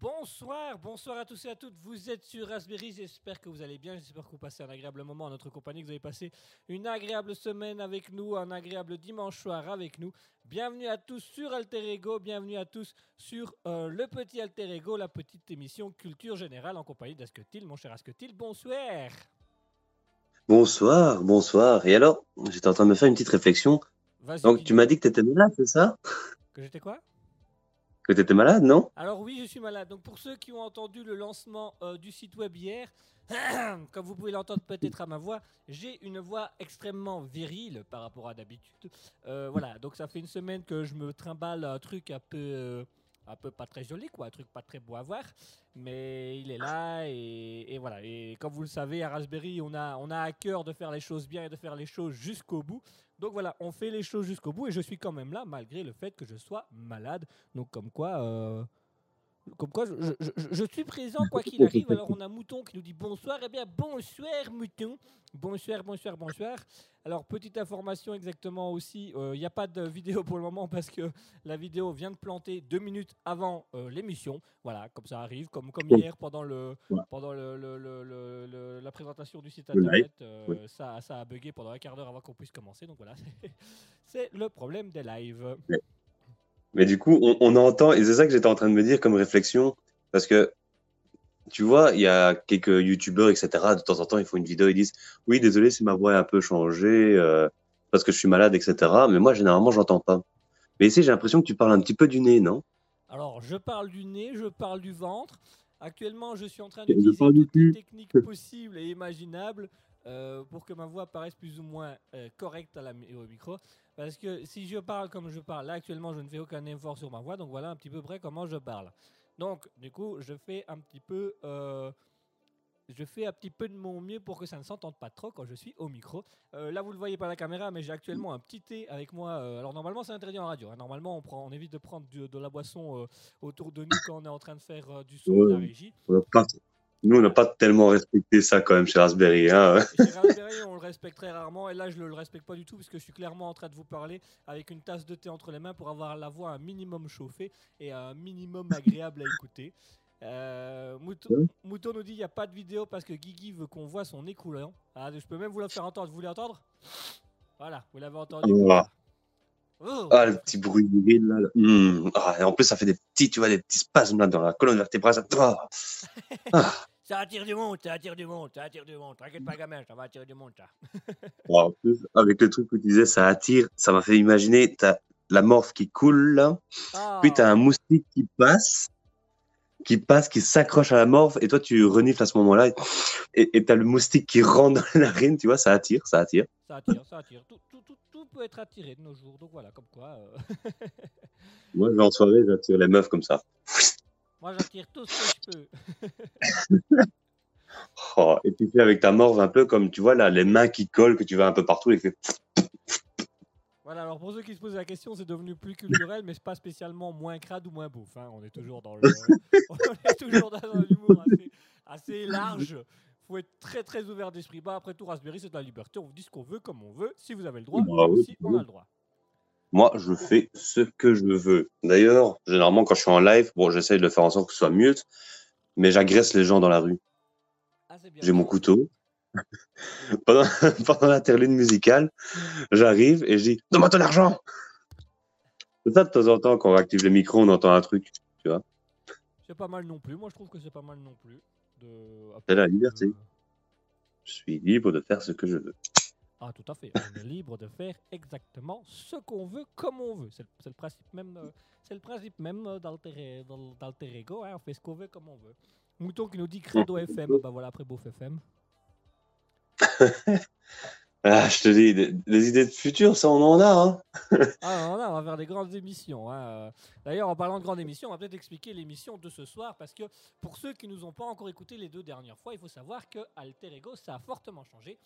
Bonsoir, bonsoir à tous et à toutes. Vous êtes sur Raspberry, j'espère que vous allez bien, j'espère que vous passez un agréable moment en notre compagnie, que vous avez passé une agréable semaine avec nous, un agréable dimanche soir avec nous. Bienvenue à tous sur Alter Ego, bienvenue à tous sur euh, le petit Alter Ego, la petite émission culture générale en compagnie d'Asketil, mon cher Asketil. Bonsoir. Bonsoir, bonsoir. Et alors, j'étais en train de me faire une petite réflexion. Donc, tu m'as dit que tu étais malade, c'est ça? Que j'étais quoi? Que tu étais malade, non? Alors oui, je suis malade. Donc pour ceux qui ont entendu le lancement euh, du site web hier, comme vous pouvez l'entendre peut-être à ma voix, j'ai une voix extrêmement virile par rapport à d'habitude. Euh, voilà, donc ça fait une semaine que je me trimballe un truc un peu, euh, un peu pas très joli, quoi, un truc pas très beau à voir, mais il est là et, et voilà. Et comme vous le savez, à Raspberry, on a, on a à cœur de faire les choses bien et de faire les choses jusqu'au bout. Donc voilà, on fait les choses jusqu'au bout et je suis quand même là malgré le fait que je sois malade. Donc comme quoi, euh, comme quoi, je, je- je- je suis présent quoi qu'il arrive. Alors on a Mouton qui nous dit bonsoir. Eh bien bonsoir Mouton. Bonsoir, bonsoir, bonsoir. Alors petite information exactement aussi, euh, il n'y a pas de vidéo pour le moment parce que la vidéo vient de planter deux minutes avant euh, l'émission. Voilà, comme ça arrive, comme, comme hier pendant, le, Ouais. pendant le, le- le- le- le- la présentation du site internet. euh, oui. ça, ça a bugué pendant un quart d'heure avant qu'on puisse commencer. Donc voilà, c'est- c'est le problème des lives. Mais du coup, on, on entend, et c'est ça que j'étais en train de me dire comme réflexion, parce que, tu vois, il y a quelques youtubeurs, etc., de temps en temps, ils font une vidéo, ils disent, oui, désolé si ma voix est un peu changée, euh, parce que je suis malade, etc., mais moi, généralement, j'entends pas. Mais ici, j'ai l'impression que tu parles un petit peu du nez, non? Alors, je parle du nez, je parle du ventre. Actuellement, je suis en train d'utiliser toutes les techniques possibles et imaginables euh, pour que ma voix paraisse plus ou moins euh, correcte à la, au micro. Parce que si je parle comme je parle, là actuellement, je ne fais aucun effort sur ma voix, donc voilà un petit peu près comment je parle. Donc, du coup, je fais un petit peu, euh, je fais un petit peu de mon mieux pour que ça ne s'entende pas trop quand je suis au micro. Euh, là, vous le voyez pas à la caméra, mais j'ai actuellement un petit thé avec moi. euh, alors normalement, c'est interdit en radio. hein. Normalement, on prend, on évite de prendre du- de la boisson autour de nous quand on est en train de faire du son de la régie. Nous, on n'a pas tellement respecté ça quand même chez Raspberry. Hein. Chez Raspberry, on le respecte très rarement. Et là, je ne le respecte pas du tout parce que je suis clairement en train de vous parler avec une tasse de thé entre les mains pour avoir la voix un minimum chauffée et un minimum agréable à écouter. Euh, Mouton, Ouais. Mouton nous dit il n'y a pas de vidéo parce que Guigui veut qu'on voit son écoulant. Ah, je peux même vous la faire entendre. Vous voulez entendre? Voilà, vous l'avez entendu. Ah. Oh. Ah, le petit bruit viril, là. là. Hum. Ah, et en plus, ça fait des petits, tu vois, des petits spasmes là dans la colonne vertébrale. Ça... Ah. Ah. Ça attire du monde, ça attire du monde, ça attire du monde. T'inquiète pas, gamin, ça va attirer du monde, ça. En plus, avec le truc que tu disais, ça attire, ça m'a fait imaginer, t'as la morphe qui coule là, Ah. puis t'as un moustique qui passe, qui passe, qui s'accroche à la morphe, et toi tu renifles à ce moment-là, et t'as le moustique qui rentre dans la narine, tu vois, ça attire, ça attire. Ça attire, ça attire. Tout peut être attiré de nos jours. Donc voilà, comme quoi. euh, Moi, je vais en soirée, j'attire les meufs comme ça. Moi, j'attire tout ce que je peux. Oh, et tu fais avec ta morve un peu comme, tu vois, là, les mains qui collent, que tu vas un peu partout, et fait... Voilà, alors pour ceux qui se posent la question, c'est devenu plus culturel, mais c'est pas spécialement moins crade ou moins bouffe. hein. On est toujours dans le, on est toujours dans un humour assez, assez large. Faut être très très ouvert d'esprit. Bah après tout, Raspberry, c'est de la liberté. On vous dit ce qu'on veut, comme on veut. Si vous avez le droit, Bah oui, aussi, on a le droit. Moi, je fais ce que je veux. D'ailleurs, généralement, quand je suis en live, bon, j'essaye de le faire en sorte que ce soit mute, mais j'agresse les gens dans la rue. Ah. J'ai mon couteau. pendant, pendant l'interlude musicale, j'arrive et je dis Donne-moi ton argent C'est ça, de temps en temps, quand on active le micro, on entend un truc. C'est pas mal non plus. Moi, je trouve que c'est pas mal non plus. De... C'est la liberté. Je suis libre de faire ce que je veux. Ah, tout à fait. On est libre de faire exactement ce qu'on veut, comme on veut. C'est le, principe même, euh, c'est le principe même euh, d'Alter d'Al- d'Alter Ego. hein. On fait ce qu'on veut, comme on veut. Mouton qui nous dit Credo FM. Bah voilà, après Beauf FM. Ah, je te dis, des, des idées de futur, ça, on en a. Hein. Ah, non, là, on va faire des grandes émissions. hein. D'ailleurs, en parlant de grandes émissions, on va peut-être expliquer l'émission de ce soir parce que pour ceux qui nous ont pas encore écouté les deux dernières fois, il faut savoir que Alter Ego, ça a fortement changé.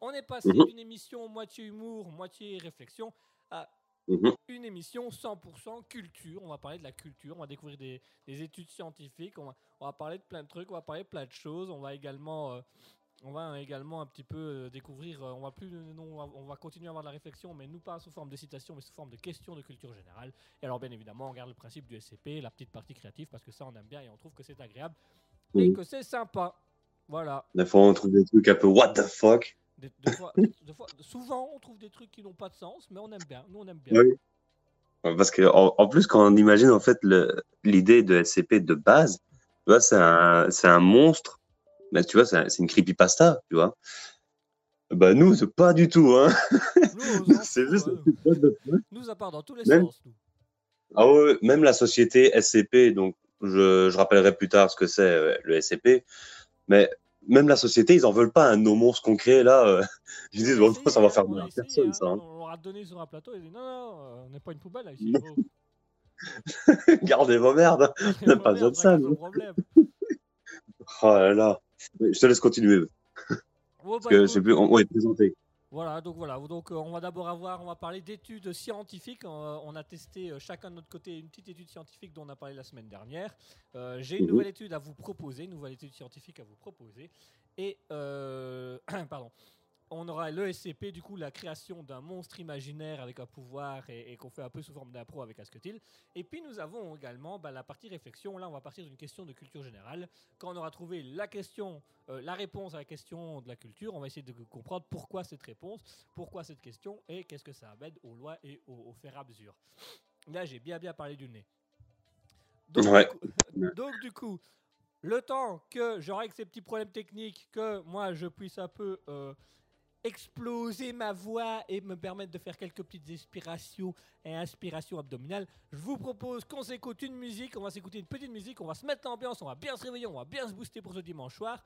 On est passé Mhm. d'une émission moitié humour, moitié réflexion à Mhm. une émission 100% culture. On va parler de la culture, on va découvrir des, des études scientifiques, on va, on va parler de plein de trucs, on va parler de plein de choses. On va également euh, on va également un petit peu euh, découvrir, euh, on va plus, non, on va, on va continuer à avoir de la réflexion, mais nous pas sous forme de citation, mais sous forme de questions de culture générale. Et alors bien évidemment, on garde le principe du SCP, la petite partie créative, parce que ça on aime bien et on trouve que c'est agréable et que c'est sympa. Voilà. Des fois, on trouve des trucs un peu what the fuck. Des- des fois- des fois- souvent, on trouve des trucs qui n'ont pas de sens, mais on aime bien. Nous, on aime bien. Oui. Parce que en, en plus, quand on imagine en fait l'idée de SCP de base, un, c'est un monstre. Mais tu vois, c'est un- c'est une creepypasta, tu vois. Bah nous, c'est pas du tout, hein. Nous, c'est juste hein. the fuck. Nous, ça part dans tous les Même- sens. Nous. Ah ouais, même la société SCP, donc je, je rappellerai plus tard ce que c'est euh, le SCP, mais même la société, ils en veulent pas un nos monstres qu'on crée là. euh, ils disent, bon, ça va hein, faire mal personne, hein. ça. hein. On leur a donné sur un plateau, ils disent non, non, euh, on n'est pas une poubelle là, ici. Gardez vos merdes. hein. On n'a pas besoin de ça. Oh là là. Je te laisse continuer. Bon, Parce bah, que je sais plus, on, on est présenté. Voilà, donc voilà, donc euh, on va d'abord avoir, on va parler d'études scientifiques. Euh, on a testé euh, chacun de notre côté une petite étude scientifique dont on a parlé la semaine dernière. Euh, J'ai une Mhm. nouvelle étude à vous proposer, une nouvelle étude scientifique à vous proposer. Et euh, pardon, on aura le SCP, du coup la création d'un monstre imaginaire avec un pouvoir et, et qu'on fait un peu sous forme d'impro avec Asketil. Et puis nous avons également bah, la partie réflexion. Là, on va partir d'une question de culture générale. Quand on aura trouvé la question, euh, la réponse à la question de la culture, on va essayer de comprendre pourquoi cette réponse, pourquoi cette question et qu'est-ce que ça amène aux lois et au, au faire à mesure. Là, j'ai bien bien parlé du nez. Donc, Ouais. du coup, donc du coup, le temps que je règle ces petits problèmes techniques, que moi je puisse un peu euh, exploser ma voix et me permettre de faire quelques petites inspirations et inspirations abdominales, je vous propose qu'on s'écoute une musique, on va s'écouter une petite musique, on va se mettre l'ambiance, on va bien se réveiller, on va bien se booster pour ce dimanche soir.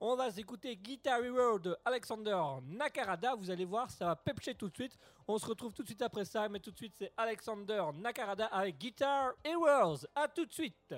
On va s'écouter Guitar Hero de Alexander Nakarada. Vous allez voir, ça va pepcher tout de suite. On se retrouve tout de suite après ça, mais tout de suite c'est Alexander Nakarada avec Guitar Heroes. A tout de suite.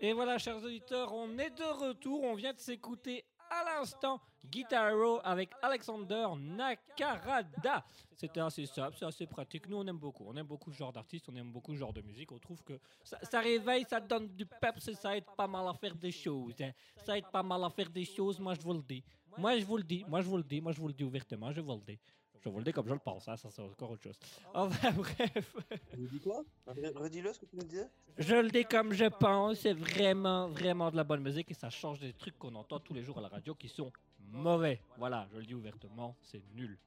Et voilà, chers auditeurs, on est de retour. On vient de s'écouter à l'instant Guitar Hero avec Alexander Nakarada. C'était assez simple, c'est assez pratique. Nous, on aime beaucoup. On aime beaucoup ce genre d'artiste, on aime beaucoup ce genre de musique. On trouve que ça, réveille, ça donne du peps ça aide pas mal à faire des choses. hein. Ça aide pas mal à faire des choses, moi je vous le dis. Moi je vous le dis, moi je vous le dis, moi je vous le dis ouvertement, je vous le dis. Je vous le dis comme je le pense, hein, ça c'est encore autre chose. Enfin bref. Tu dis quoi? Redis-le ce que tu me disais. Je le dis comme je pense, c'est vraiment, vraiment de la bonne musique et ça change des trucs qu'on entend tous les jours à la radio qui sont mauvais. Voilà, je le dis ouvertement, c'est nul.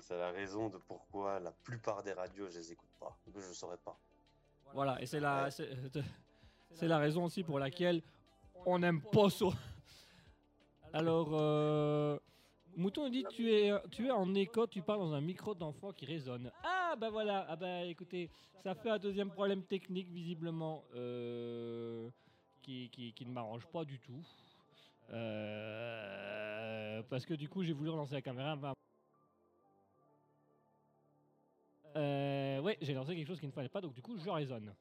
C'est la raison de pourquoi la plupart des radios, je les écoute pas. Je saurais pas. Voilà, et c'est la, c'est c'est la raison aussi pour laquelle on n'aime pas ça. Alors, euh, Mouton dit tu es, tu es en écho, tu parles dans un micro d'enfant qui résonne. Ah bah voilà, ah bah écoutez, ça fait un deuxième problème technique visiblement euh, qui, qui, qui ne m'arrange pas du tout. Euh, parce que du coup j'ai voulu relancer la caméra. bah, Euh, ouais, j'ai lancé quelque chose qu'il ne fallait pas, donc du coup je résonne.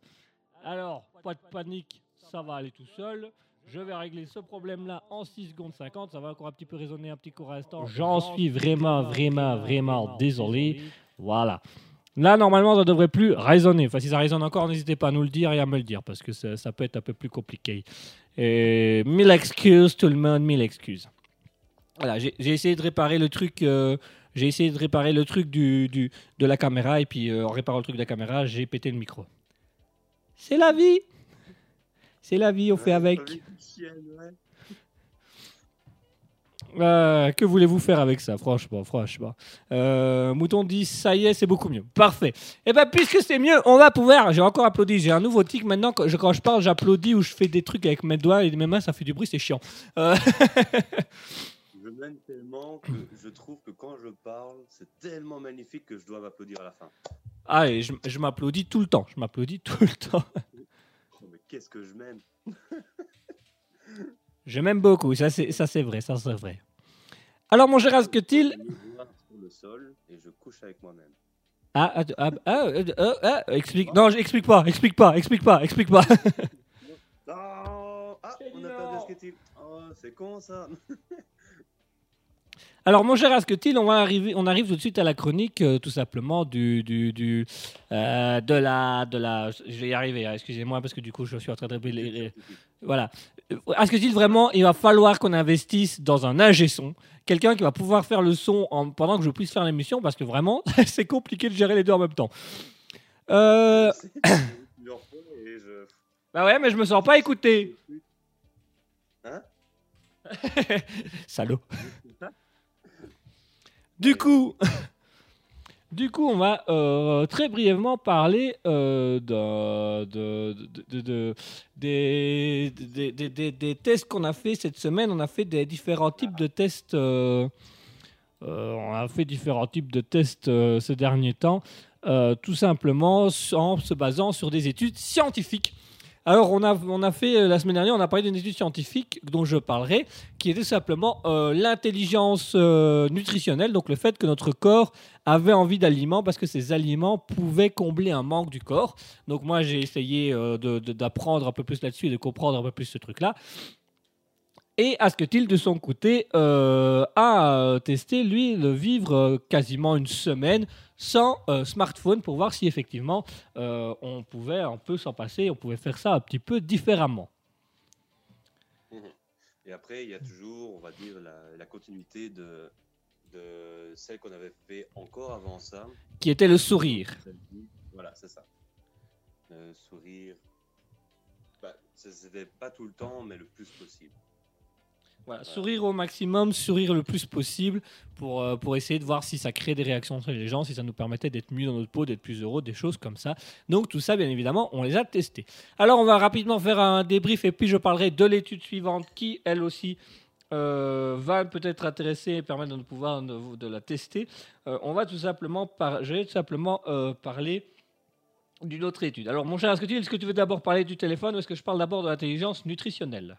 Alors, pas de panique, ça va aller tout seul. Je vais régler ce problème-là en 6 secondes 50. Ça va encore un petit peu résonner un petit court instant. J'en suis vraiment, vraiment, vraiment désolé. Voilà. Là, normalement, ça devrait plus résonner. Enfin, si ça résonne encore, n'hésitez pas à nous le dire et à me le dire parce que ça, ça peut être un peu plus compliqué. Et mille excuses, tout le monde, mille excuses. Voilà, j'ai j'ai essayé de réparer le truc. euh, j'ai essayé de réparer le truc du, du- de la caméra et puis euh, en réparant le truc de la caméra, j'ai pété le micro. C'est la vie. C'est la vie, on fait avec. Euh, que voulez-vous faire avec ça, franchement, franchement. Euh, Mouton dit ça y est, c'est beaucoup mieux. Parfait. Et ben puisque c'est mieux, on va pouvoir. J'ai encore applaudi. J'ai un nouveau tic maintenant. Quand je, quand je parle, j'applaudis ou je fais des trucs avec mes doigts et mes mains, ça fait du bruit, c'est chiant. Euh, Je m'aime tellement que je trouve que quand je parle, c'est tellement magnifique que je dois m'applaudir à la fin. ah, et je, je m'applaudis tout le temps. Je m'applaudis tout le temps. Qu'est-ce que je m'aime Je m'aime beaucoup. Ça, c'est ça, c'est vrai. Ça, c'est vrai. Alors, mon vois sur le sol et je couche avec moi-même. Ah, ah, ah, ah, euh, euh, ah, explique. Non, explique pas. Explique pas. Explique pas. Explique pas. Oh, ah, on a non. perdu. Oh, c'est con ça. Alors, mon cher Asketil, on va arriver, on arrive tout de suite à la chronique, euh, tout simplement du, du, du euh, de la, de la. Je vais y arriver. hein, Excusez-moi parce que du coup, je suis en train de les- Voilà. Euh, Asketil, vraiment, il va falloir qu'on investisse dans un ingé son, quelqu'un qui va pouvoir faire le son en- pendant que je puisse faire l'émission, parce que vraiment, c'est compliqué de gérer les deux en même temps. Euh, bah ouais, mais je me sens pas écouté. Hein? Salaud. Du coup, on va euh, très brièvement parler des, tests qu'on a fait cette semaine. On a fait différents types de tests. euh, euh, ces derniers temps, tout simplement en se basant sur des études scientifiques. Alors, on a, on a fait, euh, la semaine dernière, on a parlé d'une étude scientifique dont je parlerai, qui était simplement euh, l'intelligence euh, nutritionnelle, donc le fait que notre corps avait envie d'aliments parce que ces aliments pouvaient combler un manque du corps. Donc moi, j'ai essayé d'apprendre un peu plus là-dessus et de comprendre un peu plus ce truc-là. Et Asketil, de son côté, euh, a euh, testé, lui, de vivre euh, quasiment une semaine sans euh, smartphone pour voir si effectivement euh, on pouvait un peu s'en passer, on pouvait faire ça un petit peu différemment. Et après, il y a toujours, on va dire, la, la continuité de, de celle qu'on avait fait encore avant ça. Qui était le sourire. Voilà, c'est ça. Le sourire. Bah, ce- c'était pas tout le temps, mais le plus possible. Voilà, sourire au maximum, sourire le plus possible pour, euh, pour essayer de voir si ça crée des réactions chez les gens, si ça nous permettait d'être mieux dans notre peau, d'être plus heureux, des choses comme ça. Donc tout ça, bien évidemment, on les a testés. Alors on va rapidement faire un débrief et puis je parlerai de l'étude suivante qui, elle aussi, euh, va peut-être intéresser et permettre de nous pouvoir de, de la tester. Euh, on va tout simplement, par, je vais tout simplement parler d'une autre étude. Alors mon cher, est-ce que tu, est-ce que tu veux d'abord parler du téléphone ou est-ce que je parle d'abord de l'intelligence nutritionnelle?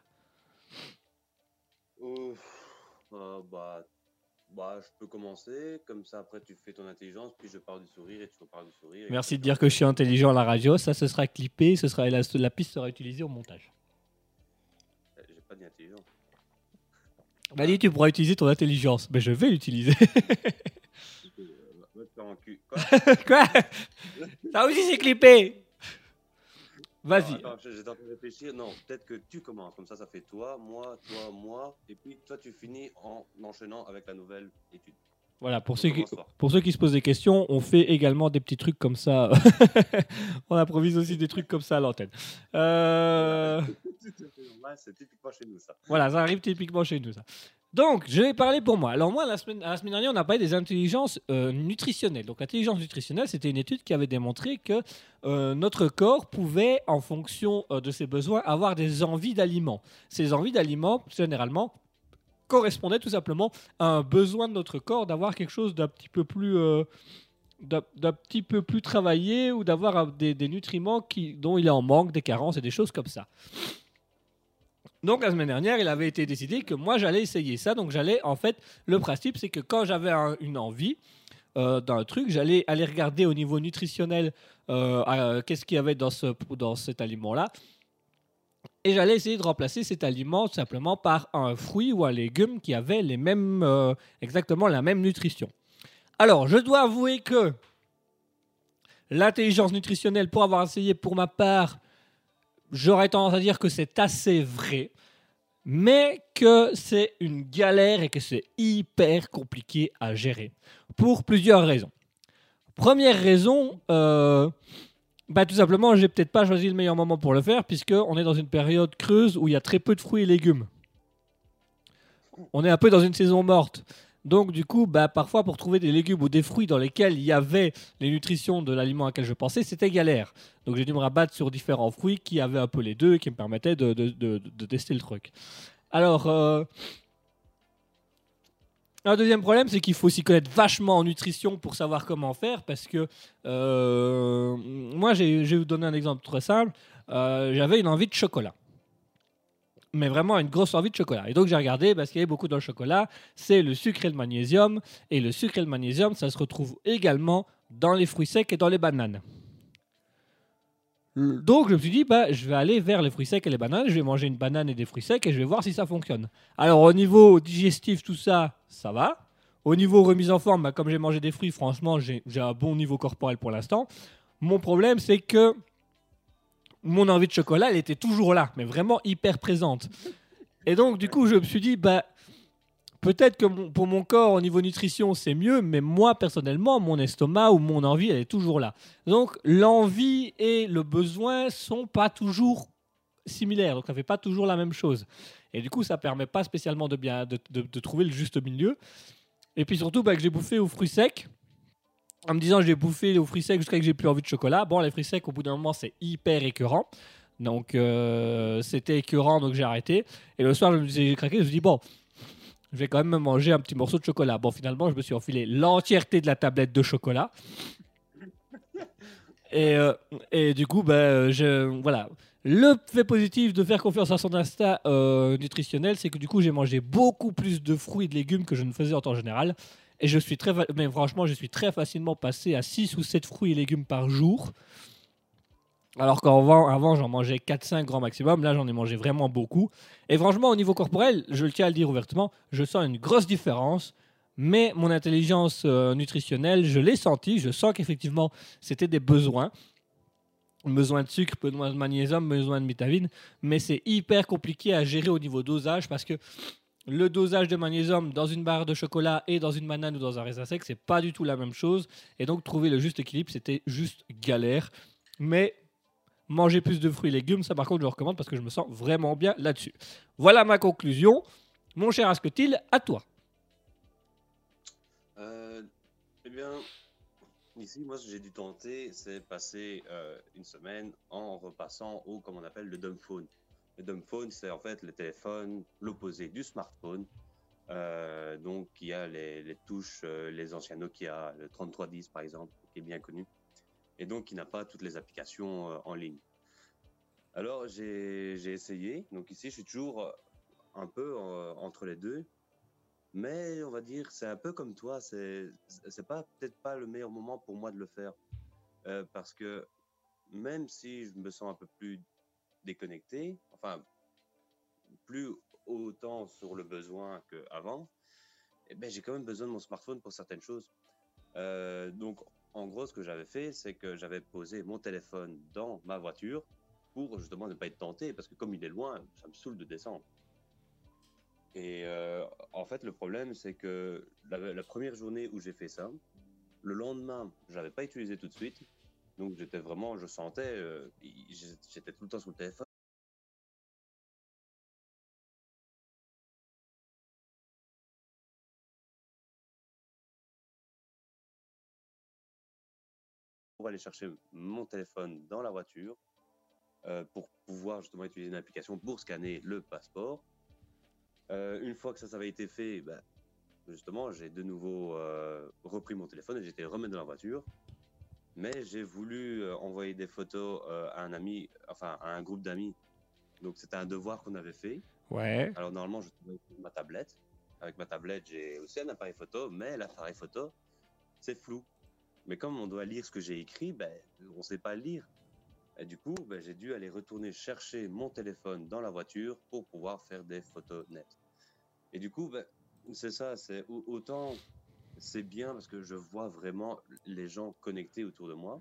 Ouf, euh, bah, bah, je peux commencer. Comme ça, après, tu fais ton intelligence, puis je parle du sourire et tu reparles du sourire. Merci de dire que je suis intelligent à la radio. Ça, ce sera clippé. Ce sera, la, la piste sera utilisée au montage. Euh, J'ai pas d'intelligence. dit tu pourras utiliser ton intelligence. Mais je vais l'utiliser. Quoi? Quoi? Ça aussi c'est clippé Vas-y. J'étais en train de réfléchir. Non, peut-être que tu commences. Comme ça, ça fait toi, moi, toi, moi. Et puis, toi, tu finis en enchaînant avec la nouvelle étude. Voilà, pour ceux, qui, pour ceux qui se posent des questions, on fait également des petits trucs comme ça. on improvise aussi des trucs comme ça à l'antenne. Euh, c'est typiquement chez nous, ça. Voilà, ça arrive typiquement chez nous, ça. Donc, je vais parler pour moi. Alors, moi, la semaine, dernière, on a parlé des intelligences euh, nutritionnelles. Donc, l'intelligence nutritionnelle, c'était une étude qui avait démontré que euh, notre corps pouvait, en fonction euh, de ses besoins, avoir des envies d'aliments. Ces envies d'aliments, généralement, correspondaient tout simplement à un besoin de notre corps d'avoir quelque chose d'un petit peu plus. d'un petit peu plus travaillé ou d'avoir des, des nutriments qui, dont il est en manque, des carences et des choses comme ça. Donc la semaine dernière, il avait été décidé que moi j'allais essayer ça. Donc j'allais, en fait, le principe c'est que quand j'avais un- une envie euh, d'un truc, j'allais aller regarder au niveau nutritionnel euh, qu'est-ce qu'il y avait dans, ce, dans cet aliment-là. Et j'allais essayer de remplacer cet aliment simplement par un fruit ou un légume qui avait les mêmes, euh, exactement la même nutrition. Alors, je dois avouer que l'intelligence nutritionnelle, pour avoir essayé pour ma part, j'aurais tendance à dire que c'est assez vrai, mais que c'est une galère et que c'est hyper compliqué à gérer. Pour plusieurs raisons. Première raison, euh, bah, tout simplement, j'ai peut-être pas choisi le meilleur moment pour le faire, puisqu'on est dans une période creuse où il y a très peu de fruits et légumes. On est un peu dans une saison morte. Donc, du coup, bah, parfois, pour trouver des légumes ou des fruits dans lesquels il y avait les nutritions de l'aliment auquel je pensais, c'était galère. Donc, j'ai dû me rabattre sur différents fruits qui avaient un peu les deux et qui me permettaient de, tester le truc. Alors, euh, un deuxième problème, c'est qu'il faut s'y connaître vachement en nutrition pour savoir comment faire. Parce que euh, moi, je vais vous donner un exemple très simple. Euh, J'avais une envie de chocolat. Mais vraiment une grosse envie de chocolat. Et donc j'ai regardé, parce qu'il y avait beaucoup dans le chocolat, c'est le sucre et le magnésium. Et le sucre et le magnésium, ça se retrouve également dans les fruits secs et dans les bananes. Donc je me suis dit, bah, je vais aller vers les fruits secs et les bananes, je vais manger une banane et des fruits secs et je vais voir si ça fonctionne. Alors au niveau digestif, tout ça, ça va. Au niveau remise en forme, bah, comme j'ai mangé des fruits, franchement, j'ai j'ai un bon niveau corporel pour l'instant. Mon problème, c'est que mon envie de chocolat, elle était toujours là, mais vraiment hyper présente. Et donc, du coup, je me suis dit, bah, peut-être que pour mon corps, au niveau nutrition, c'est mieux, mais moi, personnellement, mon estomac ou mon envie, elle est toujours là. Donc, l'envie et le besoin sont pas toujours similaires, donc ça fait pas toujours la même chose. Et du coup, ça permet pas spécialement de bien de trouver le juste milieu. Et puis surtout, bah, que j'ai bouffé aux fruits secs. En me disant, j'ai bouffé aux fruits secs jusqu'à que j'ai plus envie de chocolat. Bon, les fruits secs, au bout d'un moment, c'est hyper écœurant. Donc, euh, c'était écœurant, donc j'ai arrêté. Et le soir, je me suis craqué. Je me suis dit, bon, je vais quand même me manger un petit morceau de chocolat. Bon, finalement, je me suis enfilé l'entièreté de la tablette de chocolat. Et, euh, et du coup, bah, je, voilà. Le fait positif de faire confiance à son euh, nutritionnel, c'est que du coup, j'ai mangé beaucoup plus de fruits et de légumes que je ne faisais en temps général. Et je suis très, mais franchement, je suis très facilement passé à 6 ou 7 fruits et légumes par jour. Alors qu'avant, avant, j'en mangeais 4-5 grands maximum. Là, j'en ai mangé vraiment beaucoup. Et franchement, au niveau corporel, je le tiens à le dire ouvertement, je sens une grosse différence. Mais mon intelligence euh, nutritionnelle, je l'ai senti. Je sens qu'effectivement, c'était des besoins. Besoin de sucre, besoin de magnésium, besoin de vitamines. Mais c'est hyper compliqué à gérer au niveau dosage parce que le dosage de magnésium dans une barre de chocolat et dans une banane ou dans un raisin sec, c'est pas du tout la même chose. Et donc, trouver le juste équilibre, c'était juste galère. Mais manger plus de fruits et légumes, ça par contre, je le recommande parce que je me sens vraiment bien là-dessus. Voilà ma conclusion. Mon cher Asketil, à toi. Euh, eh bien, ici, moi, ce que j'ai dû tenter, c'est passer euh, une semaine en repassant au, comme on appelle, le dumb phone. Le dumb phone, c'est en fait le téléphone, l'opposé du smartphone. Euh, donc, il y a les, touches, euh, les anciens Nokia, le 3310 par exemple, qui est bien connu. Et donc, il n'a pas toutes les applications euh, en ligne. Alors, j'ai essayé. Donc, ici, je suis toujours un peu entre les deux. Mais on va dire, c'est un peu comme toi, c'est peut-être pas le meilleur moment pour moi de le faire. Parce que même si je me sens un peu plus déconnecté, enfin, plus autant sur le besoin qu'avant, eh ben, j'ai quand même besoin de mon smartphone pour certaines choses. Euh, donc, en gros, ce que j'avais fait, c'est que j'avais posé mon téléphone dans ma voiture pour justement ne pas être tenté, parce que comme il est loin, ça me saoule de descendre. Et euh, en fait, le problème, c'est que la, la première journée où j'ai fait ça, le lendemain, je n'avais pas utilisé tout de suite. Donc, j'étais vraiment, je sentais, euh, j'étais tout le temps sur le téléphone. pour aller chercher mon téléphone dans la voiture euh, pour pouvoir justement utiliser une application pour scanner le passeport. Euh, une fois que ça, ça avait été fait, ben, justement, j'ai de nouveau repris mon téléphone et j'étais remis dans la voiture. Mais j'ai voulu euh, envoyer des photos euh, à un ami, enfin à un groupe d'amis. Donc c'était un devoir qu'on avait fait. Ouais. Alors normalement, je travaille sur ma tablette. Avec ma tablette, j'ai aussi un appareil photo, mais l'appareil photo, c'est flou. Mais comme on doit lire ce que j'ai écrit, ben, on ne sait pas lire. Et du coup, ben, j'ai dû aller retourner chercher mon téléphone dans la voiture pour pouvoir faire des photos nettes. Et du coup, ben, c'est ça, c'est au- autant c'est bien parce que je vois vraiment les gens connectés autour de moi,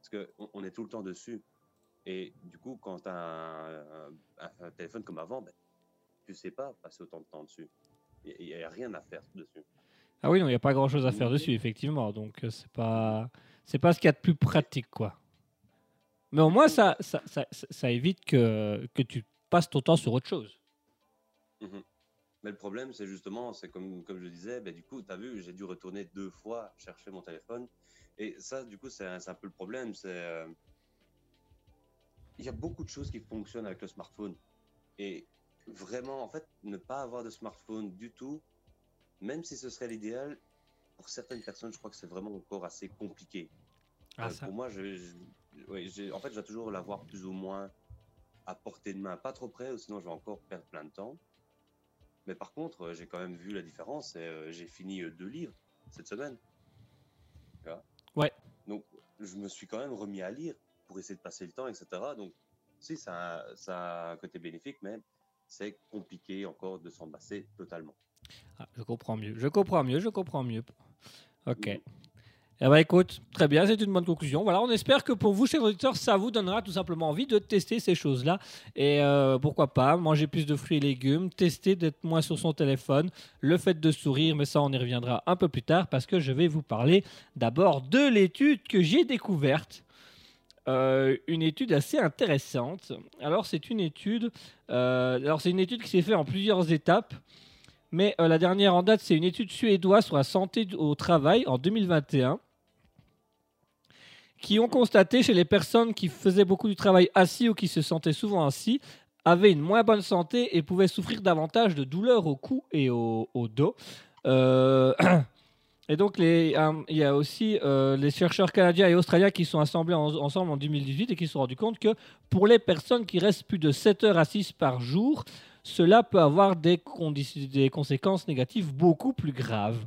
parce que on, est tout le temps dessus. Et du coup, quand tu as un, un- un téléphone comme avant, ben, tu sais pas passer autant de temps dessus. Il n'y a, rien à faire dessus. Ah oui, non, il n'y a pas grand chose à faire dessus, effectivement. Donc, euh, c'est pas, c'est pas ce qu'il y a de plus pratique, quoi. Mais au moins, ça, ça, ça, ça- ça évite que, que tu passes ton temps sur autre chose. Mhm. Mais le problème, c'est justement, c'est comme, comme je disais, ben, du coup, tu as vu, j'ai dû retourner deux fois chercher mon téléphone. Et ça, du coup, c'est un, un peu le problème. C'est, euh, il y a beaucoup de choses qui fonctionnent avec le smartphone. Et vraiment, en fait, ne pas avoir de smartphone du tout, même si ce serait l'idéal, pour certaines personnes, je crois que c'est vraiment encore assez compliqué. Ah, Euh, ça. Pour moi, je, en fait, je dois toujours l'avoir plus ou moins à portée de main, pas trop près, ou sinon je vais encore perdre plein de temps. Mais par contre, euh, j'ai quand même vu la différence et euh, j'ai fini euh, deux livres cette semaine. Tu vois? Ouais. Donc, je me suis quand même remis à lire pour essayer de passer le temps, etc. Donc, si, ça a, ça a un côté bénéfique, mais c'est compliqué encore de s'en passer totalement. Ah, je comprends mieux. Je comprends mieux. Je comprends mieux. Ok. Eh ben écoute, très bien, c'est une bonne conclusion. Voilà, on espère que pour vous, chers auditeurs, ça vous donnera tout simplement envie de tester ces choses-là. Et euh, pourquoi pas, manger plus de fruits et légumes, tester d'être moins sur son téléphone, le fait de sourire, mais ça, on y reviendra un peu plus tard parce que je vais vous parler d'abord de l'étude que j'ai découverte. Euh, une étude assez intéressante. Alors, c'est une étude. euh, alors, c'est une étude qui s'est faite en plusieurs étapes. Mais la dernière en date, c'est une étude suédoise sur la santé au travail en 2021 qui ont constaté chez les personnes qui faisaient beaucoup du travail assis ou qui se sentaient souvent assis, avaient une moins bonne santé et pouvaient souffrir davantage de douleurs au cou et au, dos. Euh, et donc, les, euh, il y a aussi euh, les chercheurs canadiens et australiens qui sont assemblés en- ensemble en 2018 et qui se sont rendus compte que pour les personnes qui restent plus de 7 heures assises par jour, cela peut avoir des conséquences négatives beaucoup plus graves.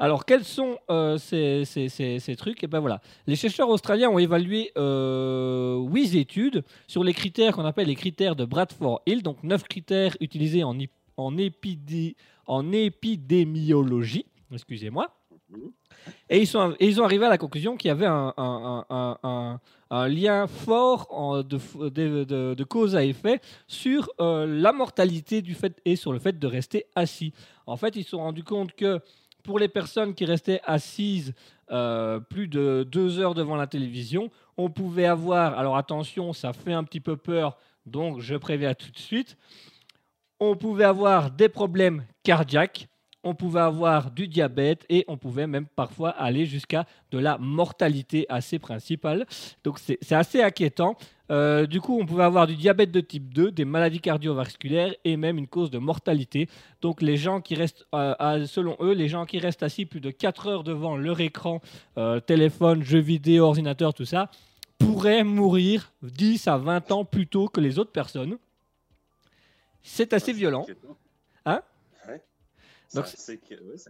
Alors, quels sont euh, ces, ces- ces- ces trucs? Et ben voilà, les chercheurs australiens ont évalué euh, 8 études sur les critères qu'on appelle les critères de Bradford Hill, donc 9 critères utilisés en, en, épidé- en épidémiologie. Excusez-moi. Mhm. Et ils sont, et ils ont arrivé à la conclusion qu'il y avait un, un- un- un- un lien fort en- de, f- de- de- de cause à effet sur euh, la mortalité du fait et sur le fait de rester assis. En fait, ils se sont rendus compte que pour les personnes qui restaient assises euh, plus de deux heures devant la télévision, on pouvait avoir, alors attention, ça fait un petit peu peur, donc je préviens tout de suite, on pouvait avoir des problèmes cardiaques, on pouvait avoir du diabète et on pouvait même parfois aller jusqu'à de la mortalité assez principale. Donc c'est assez inquiétant. Euh, du coup, on pouvait avoir du diabète de type 2, des maladies cardiovasculaires et même une cause de mortalité. Donc les gens qui restent, euh, à- selon eux, les gens qui restent assis plus de 4 heures devant leur écran, euh, téléphone, jeux vidéo, ordinateur, tout ça, pourraient mourir 10 à 20 ans plus tôt que les autres personnes. C'est assez Ah, violent. inquiétant. Hein Ouais. Ça, Donc, C'est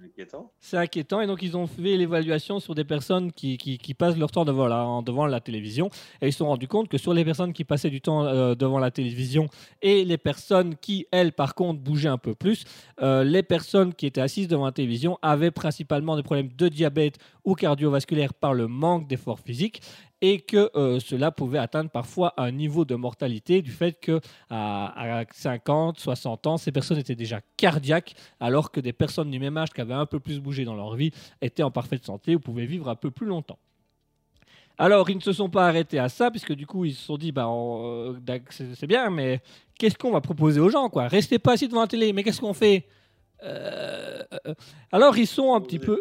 inquiétant. C'est inquiétant. Et donc ils ont fait l'évaluation sur des personnes qui, qui- qui passent leur temps devant la, devant la télévision. Et ils se sont rendus compte que sur les personnes qui passaient du temps euh, devant la télévision et les personnes qui, elles, par contre, bougeaient un peu plus, euh, les personnes qui étaient assises devant la télévision avaient principalement des problèmes de diabète ou cardiovasculaire par le manque d'efforts physiques et que euh, cela pouvait atteindre parfois un niveau de mortalité du fait que à, à 50, 60 ans, ces personnes étaient déjà cardiaques alors que des personnes du même âge qui avaient un peu plus bougé dans leur vie étaient en parfaite santé ou pouvaient vivre un peu plus longtemps. Alors, ils ne se sont pas arrêtés à ça, puisque du coup, ils se sont dit, bah, on- euh, c'est bien, mais qu'est-ce qu'on va proposer aux gens, quoi? Restez pas assis devant la télé, mais qu'est-ce qu'on fait? Euh, Alors, ils sont un petit peu...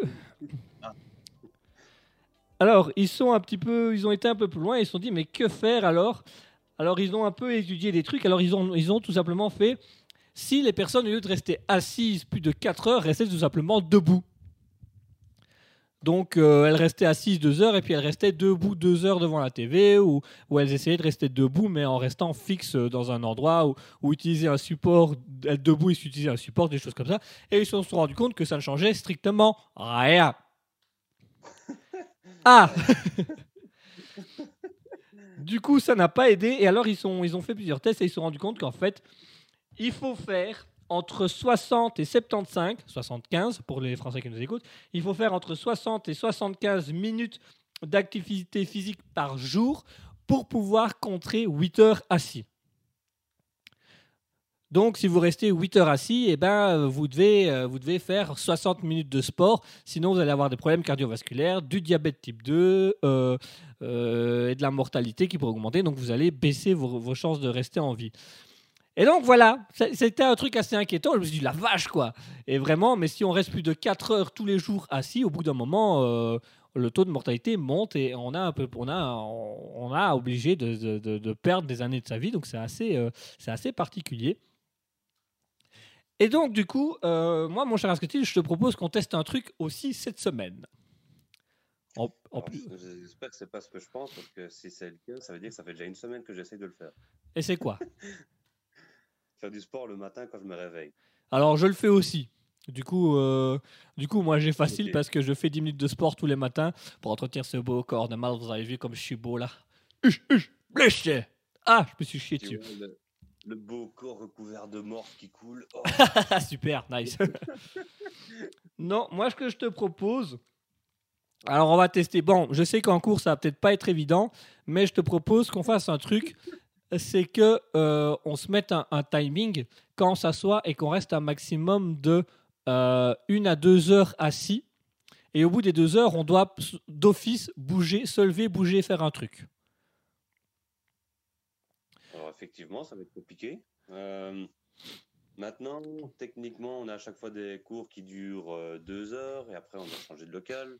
Alors, ils sont un petit peu, ils ont été un peu plus loin ils se sont dit, mais que faire alors? Alors, ils ont un peu étudié des trucs. Alors, ils ont, ils ont tout simplement fait, si les personnes, au lieu de rester assises plus de 4 heures, restaient tout simplement debout. Donc, euh, elles restaient assises 2 heures et puis elles restaient debout 2 heures devant la TV ou, elles essayaient de rester debout mais en restant fixe dans un endroit ou, ou utiliser un support, être debout et utiliser un support, des choses comme ça. Et ils se sont rendus compte que ça ne changeait strictement rien. Ah Du coup, ça n'a pas aidé. Et alors, ils, sont, ils ont fait plusieurs tests et ils se sont rendus compte qu'en fait, il faut faire entre 60 et 75, 75 pour les Français qui nous écoutent, il faut faire entre 60 et 75 minutes d'activité physique par jour pour pouvoir contrer 8 heures assis. Donc, si vous restez 8 heures assis, eh ben, euh, vous, devez, euh, vous devez faire 60 minutes de sport. Sinon, vous allez avoir des problèmes cardiovasculaires, du diabète type 2 euh, et de la mortalité qui pourrait augmenter. Donc, vous allez baisser vos, chances de rester en vie. Et donc, voilà, c'était un truc assez inquiétant. Je me suis dit, la vache, quoi. Et vraiment, mais si on reste plus de 4 heures tous les jours assis, au bout d'un moment, le taux de mortalité monte et on a on a, on a obligé de, de- perdre des années de sa vie. Donc, c'est assez, c'est assez particulier. Et donc, du coup, euh, moi, mon cher Asketil, je te propose qu'on teste un truc aussi cette semaine. En, plus, J'espère que c'est pas ce que je pense, parce que si c'est le cas, ça veut dire que ça fait déjà une semaine que j'essaye de le faire. et c'est quoi? Faire du sport le matin quand je me réveille. Alors, je le fais aussi. Du coup, euh, du coup moi, j'ai facile parce que je fais 10 minutes de sport tous les matins pour entretenir ce beau corps de mal. Vous avez vu comme je suis beau là. Huch, huch, blessé. Ah, je me suis chié dessus. le, le beau corps recouvert de morve qui coule. Oh, Ah, Super, nice. non, moi, ce que je te propose. Alors, on va tester. Bon, je sais qu'en cours, ça va peut-être pas être évident, mais je te propose qu'on fasse un truc. C'est que euh, on se mette un, un timing quand on s'assoit et qu'on reste un maximum de euh, une à deux heures assis. Et au bout des deux heures, on doit d'office bouger, se lever, bouger, faire un truc. Effectivement, ça va être compliqué. Euh, maintenant, techniquement, on a à chaque fois des cours qui durent euh, deux heures et après on doit changer de local.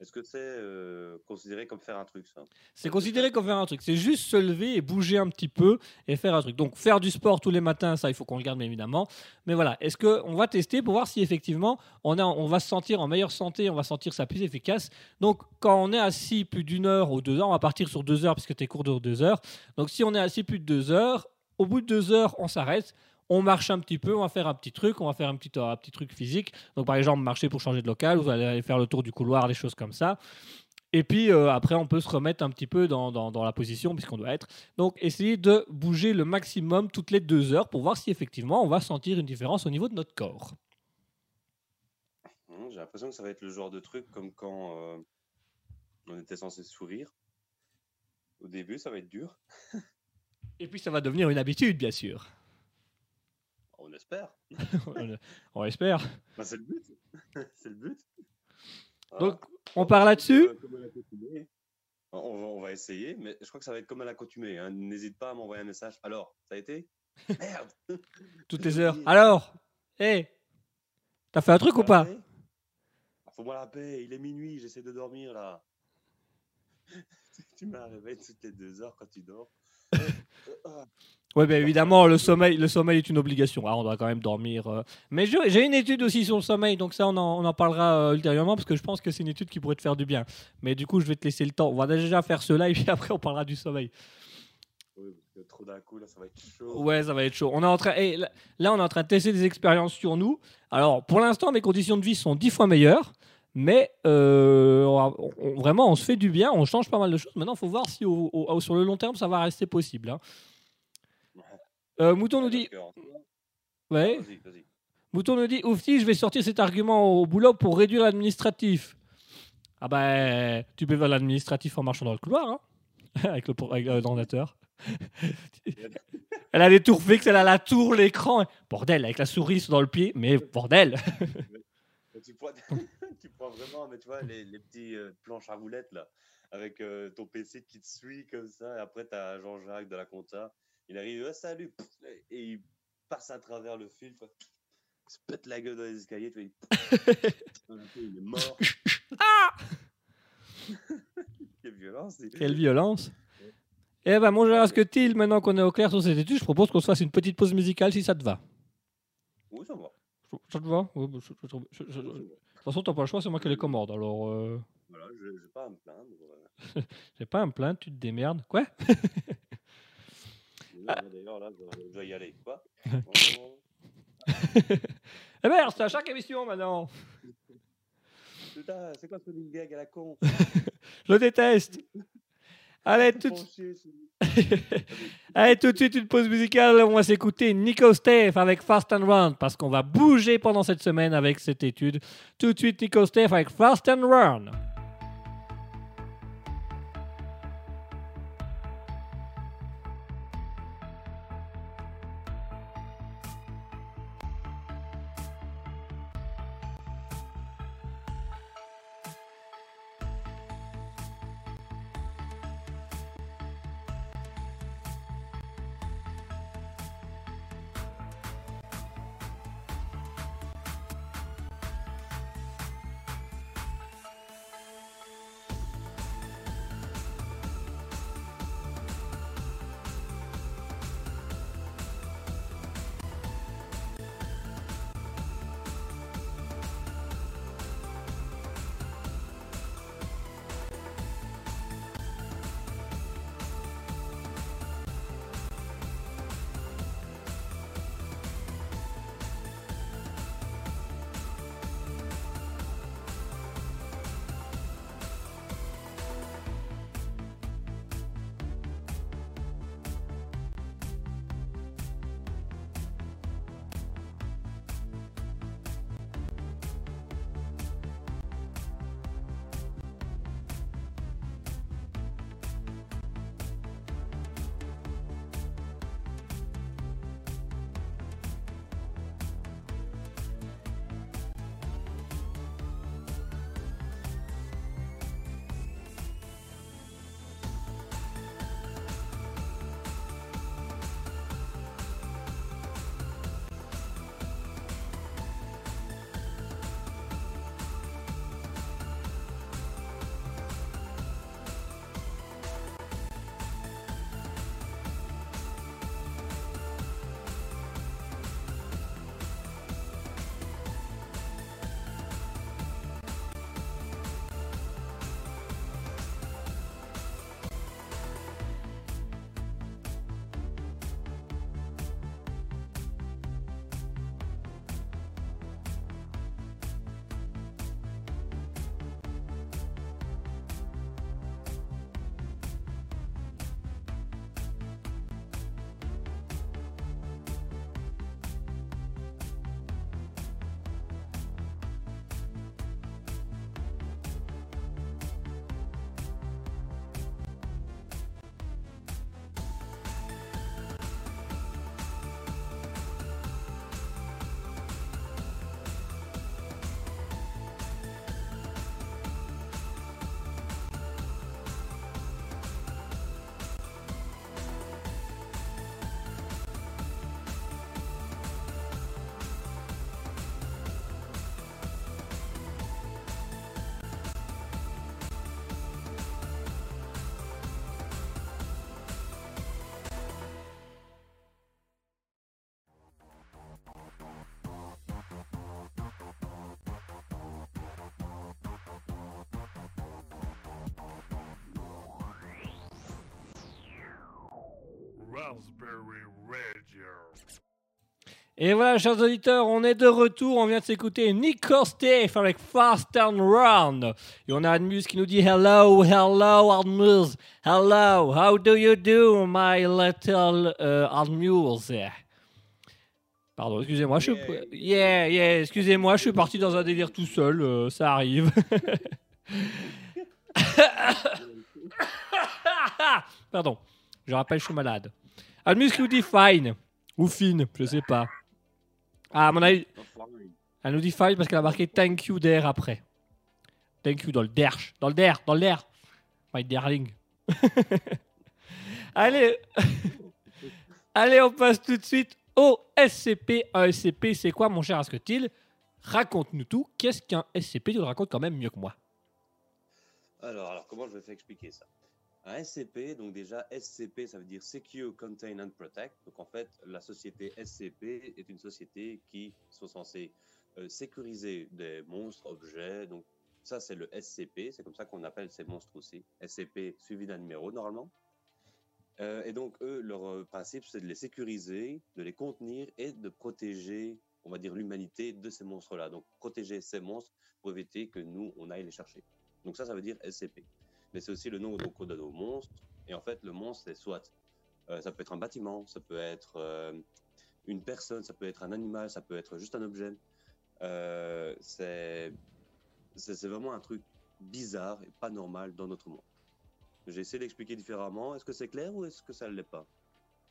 Est-ce que c'est euh, considéré comme faire un truc ça? C'est considéré comme faire un truc. C'est juste se lever et bouger un petit peu et faire un truc. Donc faire du sport tous les matins, ça il faut qu'on le garde bien évidemment. Mais voilà, est-ce que on va tester pour voir si effectivement on, a, on va se sentir en meilleure santé, on va sentir ça plus efficace? Donc quand on est assis plus d'une heure ou deux heures, on va partir sur deux heures puisque tes cours durent deux heures. Donc si on est assis plus de deux heures, au bout de deux heures, on s'arrête. On marche un petit peu, on va faire un petit truc, on va faire un petit, un petit truc physique. Donc, par exemple, marcher pour changer de local, vous allez aller faire le tour du couloir, des choses comme ça. Et puis euh, après, on peut se remettre un petit peu dans, dans- dans la position puisqu'on doit être. Donc, essayez de bouger le maximum toutes les deux heures pour voir si effectivement on va sentir une différence au niveau de notre corps. Hum, J'ai l'impression que ça va être le genre de truc comme quand euh, on était censé sourire. Au début, ça va être dur. Et puis, ça va devenir une habitude, bien sûr. On espère. on, espère. Bah, c'est le but. c'est le but. Donc, on part là-dessus Euh. On va, on va essayer, mais je crois que ça va être comme à l'accoutumée. hein. N'hésite pas à m'envoyer un message. Alors, ça a été Merde toutes les heures. Alors, hé, t'as fait un truc ou pas Ah, Faut-moi la paix, il est minuit, j'essaie de dormir là. tu m'as réveillé toutes les deux heures quand tu dors. Oui, bien évidemment, le sommeil, le sommeil est une obligation. Ah, on doit quand même dormir. euh. Mais je- j'ai une étude aussi sur le sommeil, donc ça, on en, on en parlera euh, ultérieurement parce que je pense que c'est une étude qui pourrait te faire du bien. Mais du coup, je vais te laisser le temps. On va déjà faire cela et puis après, on parlera du sommeil. oui, parce que trop d'un coup, là, ça va être chaud. Ouais, ça va être chaud. On est en train, et là, là, on est en train de tester des expériences sur nous. Alors, pour l'instant, mes conditions de vie sont dix fois meilleures. Mais euh, on- on- vraiment, on se fait du bien, on change pas mal de choses. Maintenant, il faut voir si au- au- sur le long terme, ça va rester possible. hein. Euh, Mouton nous dit, ouais, Vas-y, vas-y. Mouton nous dit, Oufti, je vais sortir cet argument au boulot pour réduire l'administratif. Ah ben, tu peux faire l'administratif en marchant dans le couloir, hein, avec avec l'ordinateur. elle a des tours fixes, elle a la tour, l'écran. Bordel, avec la souris dans le pied, mais bordel. Tu pourras vraiment, mais tu vois, les, les petits euh, planches à roulettes, là, avec euh, ton PC qui te suit comme ça, et après, tu as Jean-Jacques de la compta, il arrive, Ah, salut, et il passe à travers le fil, quoi. il se pète la gueule dans les escaliers, tu vois, il, il est mort. Quelle violence. Quelle violence. Eh ben, mon cher Asketil, maintenant qu'on est au clair sur cette étude, je propose qu'on se fasse une petite pause musicale si ça te va. Oui, ça va. Ça te va? Oui, bah, je- je- je- je- je- De toute façon, t'as pas le choix, c'est moi qui les commande. Alors, euh, Voilà, je n'ai pas à me plaindre. voilà. j'ai pas à me plaindre, tu te démerdes. Quoi? D'ailleurs, là, je dois- y aller. Quoi Eh merde, c'est à chaque émission maintenant. Putain, c'est quoi ce gag à la con Je le déteste. Allez, tout, allez, tout de suite, une pause musicale. On va s'écouter Nico Steph avec Fast and Run parce qu'on va bouger pendant cette semaine avec cette étude. Tout de suite, Nico Steph avec Fast and Run. Et voilà, chers auditeurs, on est de retour. On vient de s'écouter Nico Steve avec Fast and Round. Et on a Admuse qui nous dit Hello, hello, Admuse. Hello, how do you do, my little uh, Admuse? Pardon, excusez-moi, je suis. Yeah, yeah, excusez-moi, je suis parti dans un délire tout seul, euh, ça arrive. Pardon, je rappelle, je suis malade. Admuse qui nous dit fine. Ou fine, je sais pas. Ah, à mon avis, elle nous dit fine parce qu'elle a marqué thank you there après. Thank you dans le derche, dans le der, dans le der. My darling. Allez, allez, on passe tout de suite au SCP. Un SCP, c'est quoi, mon cher Asketil? Raconte-nous tout. Qu'est-ce qu'un SCP Tu le racontes quand même mieux que moi. Alors, alors, comment je vais faire expliquer ça? Un SCP, donc déjà, SCP, ça veut dire Secure, Contain and Protect. Donc en fait, la société SCP est une société qui sont censées euh, sécuriser des monstres, objets. Donc ça, c'est le SCP. C'est comme ça qu'on appelle ces monstres aussi. SCP suivi d'un numéro, normalement. Euh, et donc, eux, leur euh, principe, c'est de les sécuriser, de les contenir et de protéger, on va dire, l'humanité de ces monstres-là. Donc, protéger ces monstres pour éviter que nous, on aille les chercher. Donc ça, ça veut dire SCP. Mais c'est aussi le nom qu'on donne au monstre. Et en fait, le monstre, c'est soit, euh, ça peut être un bâtiment, ça peut être euh, une personne, ça peut être un animal, ça peut être juste un objet. Euh, c'est vraiment un truc bizarre et pas normal dans notre monde. J'ai essayé d'expliquer différemment. Est-ce que c'est clair ou est-ce que ça ne l'est pas?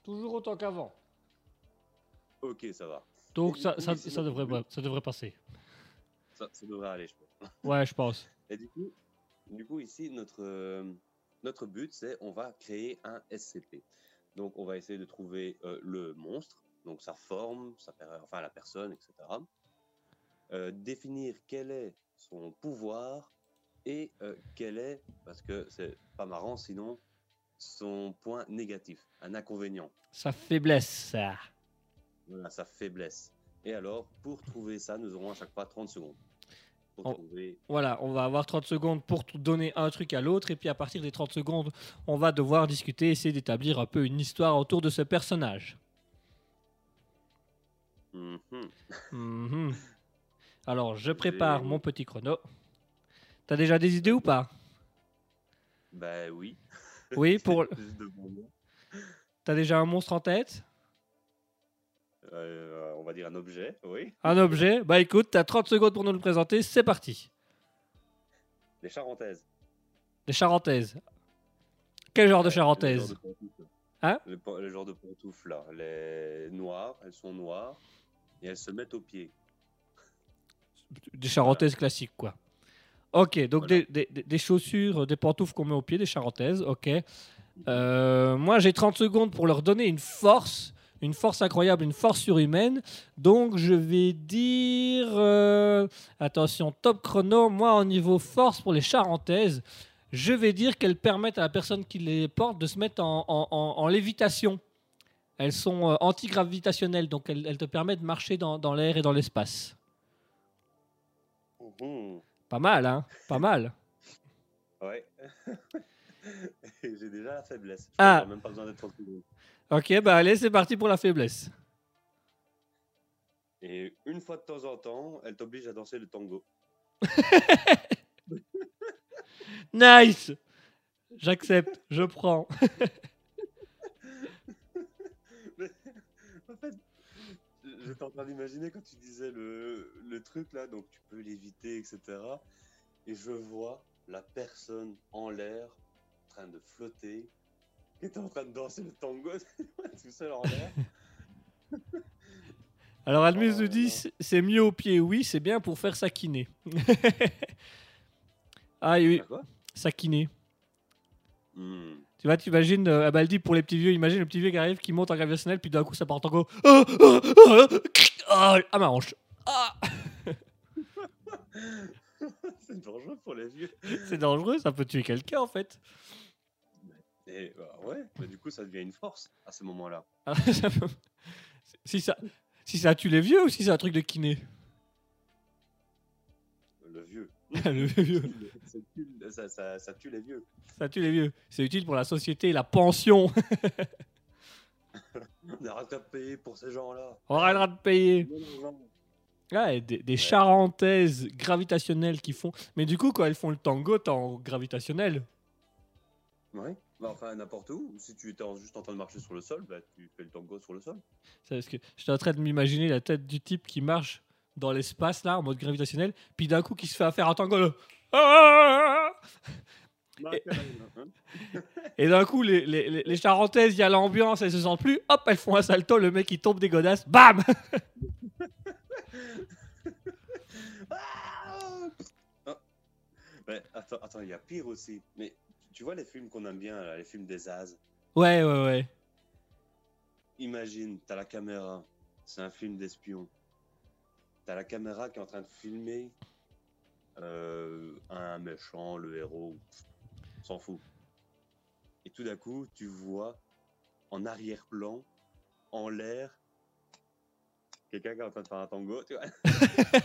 Toujours autant qu'avant. Ok, ça va. Donc ça, coup, devrait, but- ça devrait passer. Ça, ça devrait aller, je pense. Ouais, je pense. Et du coup, du coup ici, notre, euh, notre but, c'est on va créer un SCP. Donc, on va essayer de trouver euh, le monstre, donc sa forme, sa, enfin la personne, etc. Euh, définir quel est son pouvoir et euh, quel est, parce que c'est pas marrant sinon, son point négatif, un inconvénient, Sa faiblesse, ça. voilà, sa faiblesse. Et alors, pour trouver ça, nous aurons à chaque fois 30 secondes. Voilà, on va avoir 30 secondes pour donner un truc à l'autre, et puis à partir des 30 secondes, on va devoir discuter, essayer d'établir un peu une histoire autour de ce personnage. Mhm. Mhm. Alors, je prépare mon petit chrono. T'as déjà des idées ou pas? Ben oui. Oui, pour... T'as déjà un monstre en tête? Euh, on va dire un objet, oui. Un objet Bah écoute, t'as 30 secondes pour nous le présenter, c'est parti. Les charentaises. Des charentaises. Quel genre de Le genre charentaises de. Hein le, genre de pantoufles là. Les noires, elles sont noires et elles se mettent aux pieds. Des charentaises classiques, quoi. Ok, donc Voilà. des, des- des chaussures, des pantoufles qu'on met au pied, des charentaises, ok. Euh, moi, j'ai 30 secondes pour leur donner une force, une force incroyable, une force surhumaine. Donc, je vais dire... euh, attention, top chrono, moi, au niveau force pour les charentaises, je vais dire qu'elles permettent à la personne qui les porte de se mettre en, en- en- en lévitation. Elles sont euh, antigravitationnelles, donc elles, elles te permettent de marcher dans, dans l'air et dans l'espace. Mhm. Pas mal, hein Pas mal. Ouais. J'ai déjà la faiblesse. Je Ah. même pas besoin d'être 30 secondes. Ok, bah allez, c'est parti pour la faiblesse. Et une fois de temps en temps, elle t'oblige à danser le tango. Nice J'accepte, je prends. Mais, en fait, j'étais en train d'imaginer quand tu disais le, le truc là, donc tu peux l'éviter, etc. Et je vois la personne en l'air, en train de flotter, qui était en train de danser le tango tout seul en l'air. Alors Almus Oh nous dit c'est- mieux au pied, oui, c'est bien pour faire sa kiné. ah oui, Quoi? Sa kiné. Hmm. Tu vois, tu imagines, euh, ah bah, elle dit pour les petits vieux, imagine le petit vieux qui arrive, qui monte en gravitationnel, puis d'un coup ça part en tango. Ah, ah, ah, ah, ah, ma hanche. Ah, C'est dangereux pour les vieux. c'est dangereux, ça peut tuer quelqu'un en fait. Et bah, ouais, mais du coup, ça devient une force à ce moment-là. Ça peut- si, ça, si ça tue les vieux ou si c'est un truc de kiné? Le vieux. Le vieux. ça, tue, ça- ça- ça tue les vieux. Ça tue les vieux. C'est utile pour la société, la pension. On arrête de payer pour ces gens-là. On arrêtera de payer. Des, des charentaises gravitationnelles qui font. Mais du coup, quand elles font le tango, t'es en gravitationnel. Ouais. Bah, enfin, n'importe où. Si tu étais en- juste en train de marcher sur le sol, bah, tu fais le tango sur le sol. C'est parce que j'étais en train de m'imaginer la tête du type qui marche dans l'espace là en mode gravitationnel, puis d'un coup qui se fait faire un tango là. Ah Et d'un coup, les, les, les- les charentaises, il y a l'ambiance, elles se sentent plus. Hop, elles font un salto, le mec il tombe des godasses. Bam Ah Mais attends, attends, il y a pire aussi. Mais tu vois les films qu'on aime bien, là, les films des As. Ouais, ouais, ouais. Imagine, t'as la caméra, c'est un film d'espion. T'as la caméra qui est en train de filmer euh, un méchant, le héros, on s'en fout. Et tout d'un coup, tu vois en arrière-plan, en l'air, quelqu'un qui est en train de faire un tango, tu vois.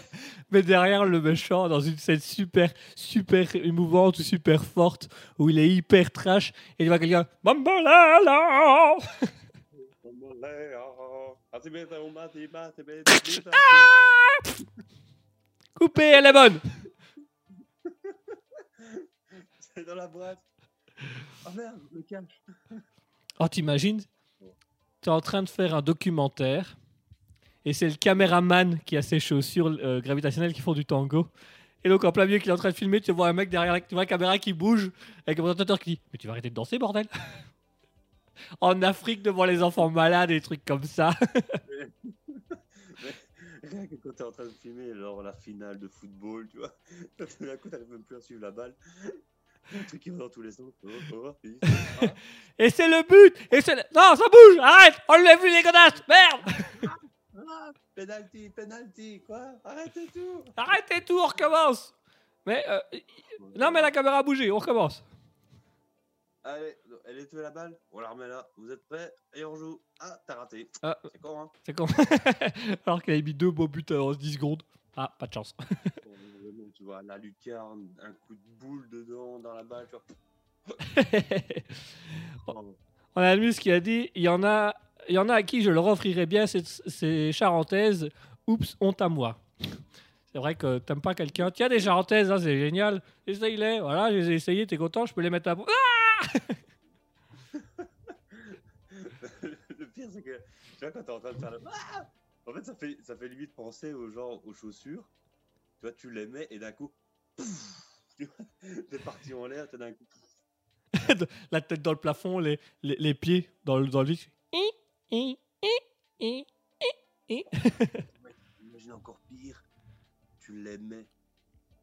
Mais derrière le méchant, dans une scène super, super émouvante ou super forte, où il est hyper trash, et il voit quelqu'un. Bambalala Coupé, elle est bonne C'est dans la boîte. Oh merde, le cache. Oh, t'imagines T'es en train de faire un documentaire et c'est le caméraman qui a ses chaussures euh, gravitationnelles qui font du tango. Et donc, en plein milieu qu'il est en train de filmer, tu vois un mec derrière la, tu vois la caméra qui bouge avec un présentateur qui dit Mais tu vas arrêter de danser, bordel? En Afrique, devant les enfants malades et des trucs comme ça. Rien que quand t'es en train de filmer genre la finale de football, tu vois, tout d'un coup t'arrives même plus à suivre la balle. Le truc qui va dans tous les sens. Oh, oh, ah, Et c'est le but! Et c'est le- Non, ça bouge! Arrête! On l'a vu, les godasses! Merde ah, penalty, penalty, quoi Arrêtez tout Arrêtez tout, on recommence Mais, euh, non, mais la caméra a bougé, on recommence. Allez, elle est où la balle On la remet là. Vous êtes prêts Et on joue. Ah, t'as raté. Ah. C'est con, hein C'est con. Alors qu'il avait mis deux beaux buts en 10 secondes. Ah, pas de chance. Tu vois, la lucarne, un coup de boule dedans, dans la balle, tu vois. On a Almus qui a dit il y en a, il y en a à qui je leur offrirais bien ces, ces charentaises. Oups, honte à moi. C'est vrai que t'aimes pas quelqu'un. Tiens, des charentaises, hein, c'est génial. Essaye-les. Voilà, je les ai essayées, t'es content, je peux les mettre à. Ah le pire, c'est que tu vois, quand t'es en train de faire le. Ah en fait, ça fait, ça fait limite penser aux genre aux chaussures. Tu vois, tu les mets et d'un coup. T'es parti en l'air, t'es d'un coup. La tête dans le plafond, les, les, les pieds dans le, dans le lit. Imagine encore pire, tu mets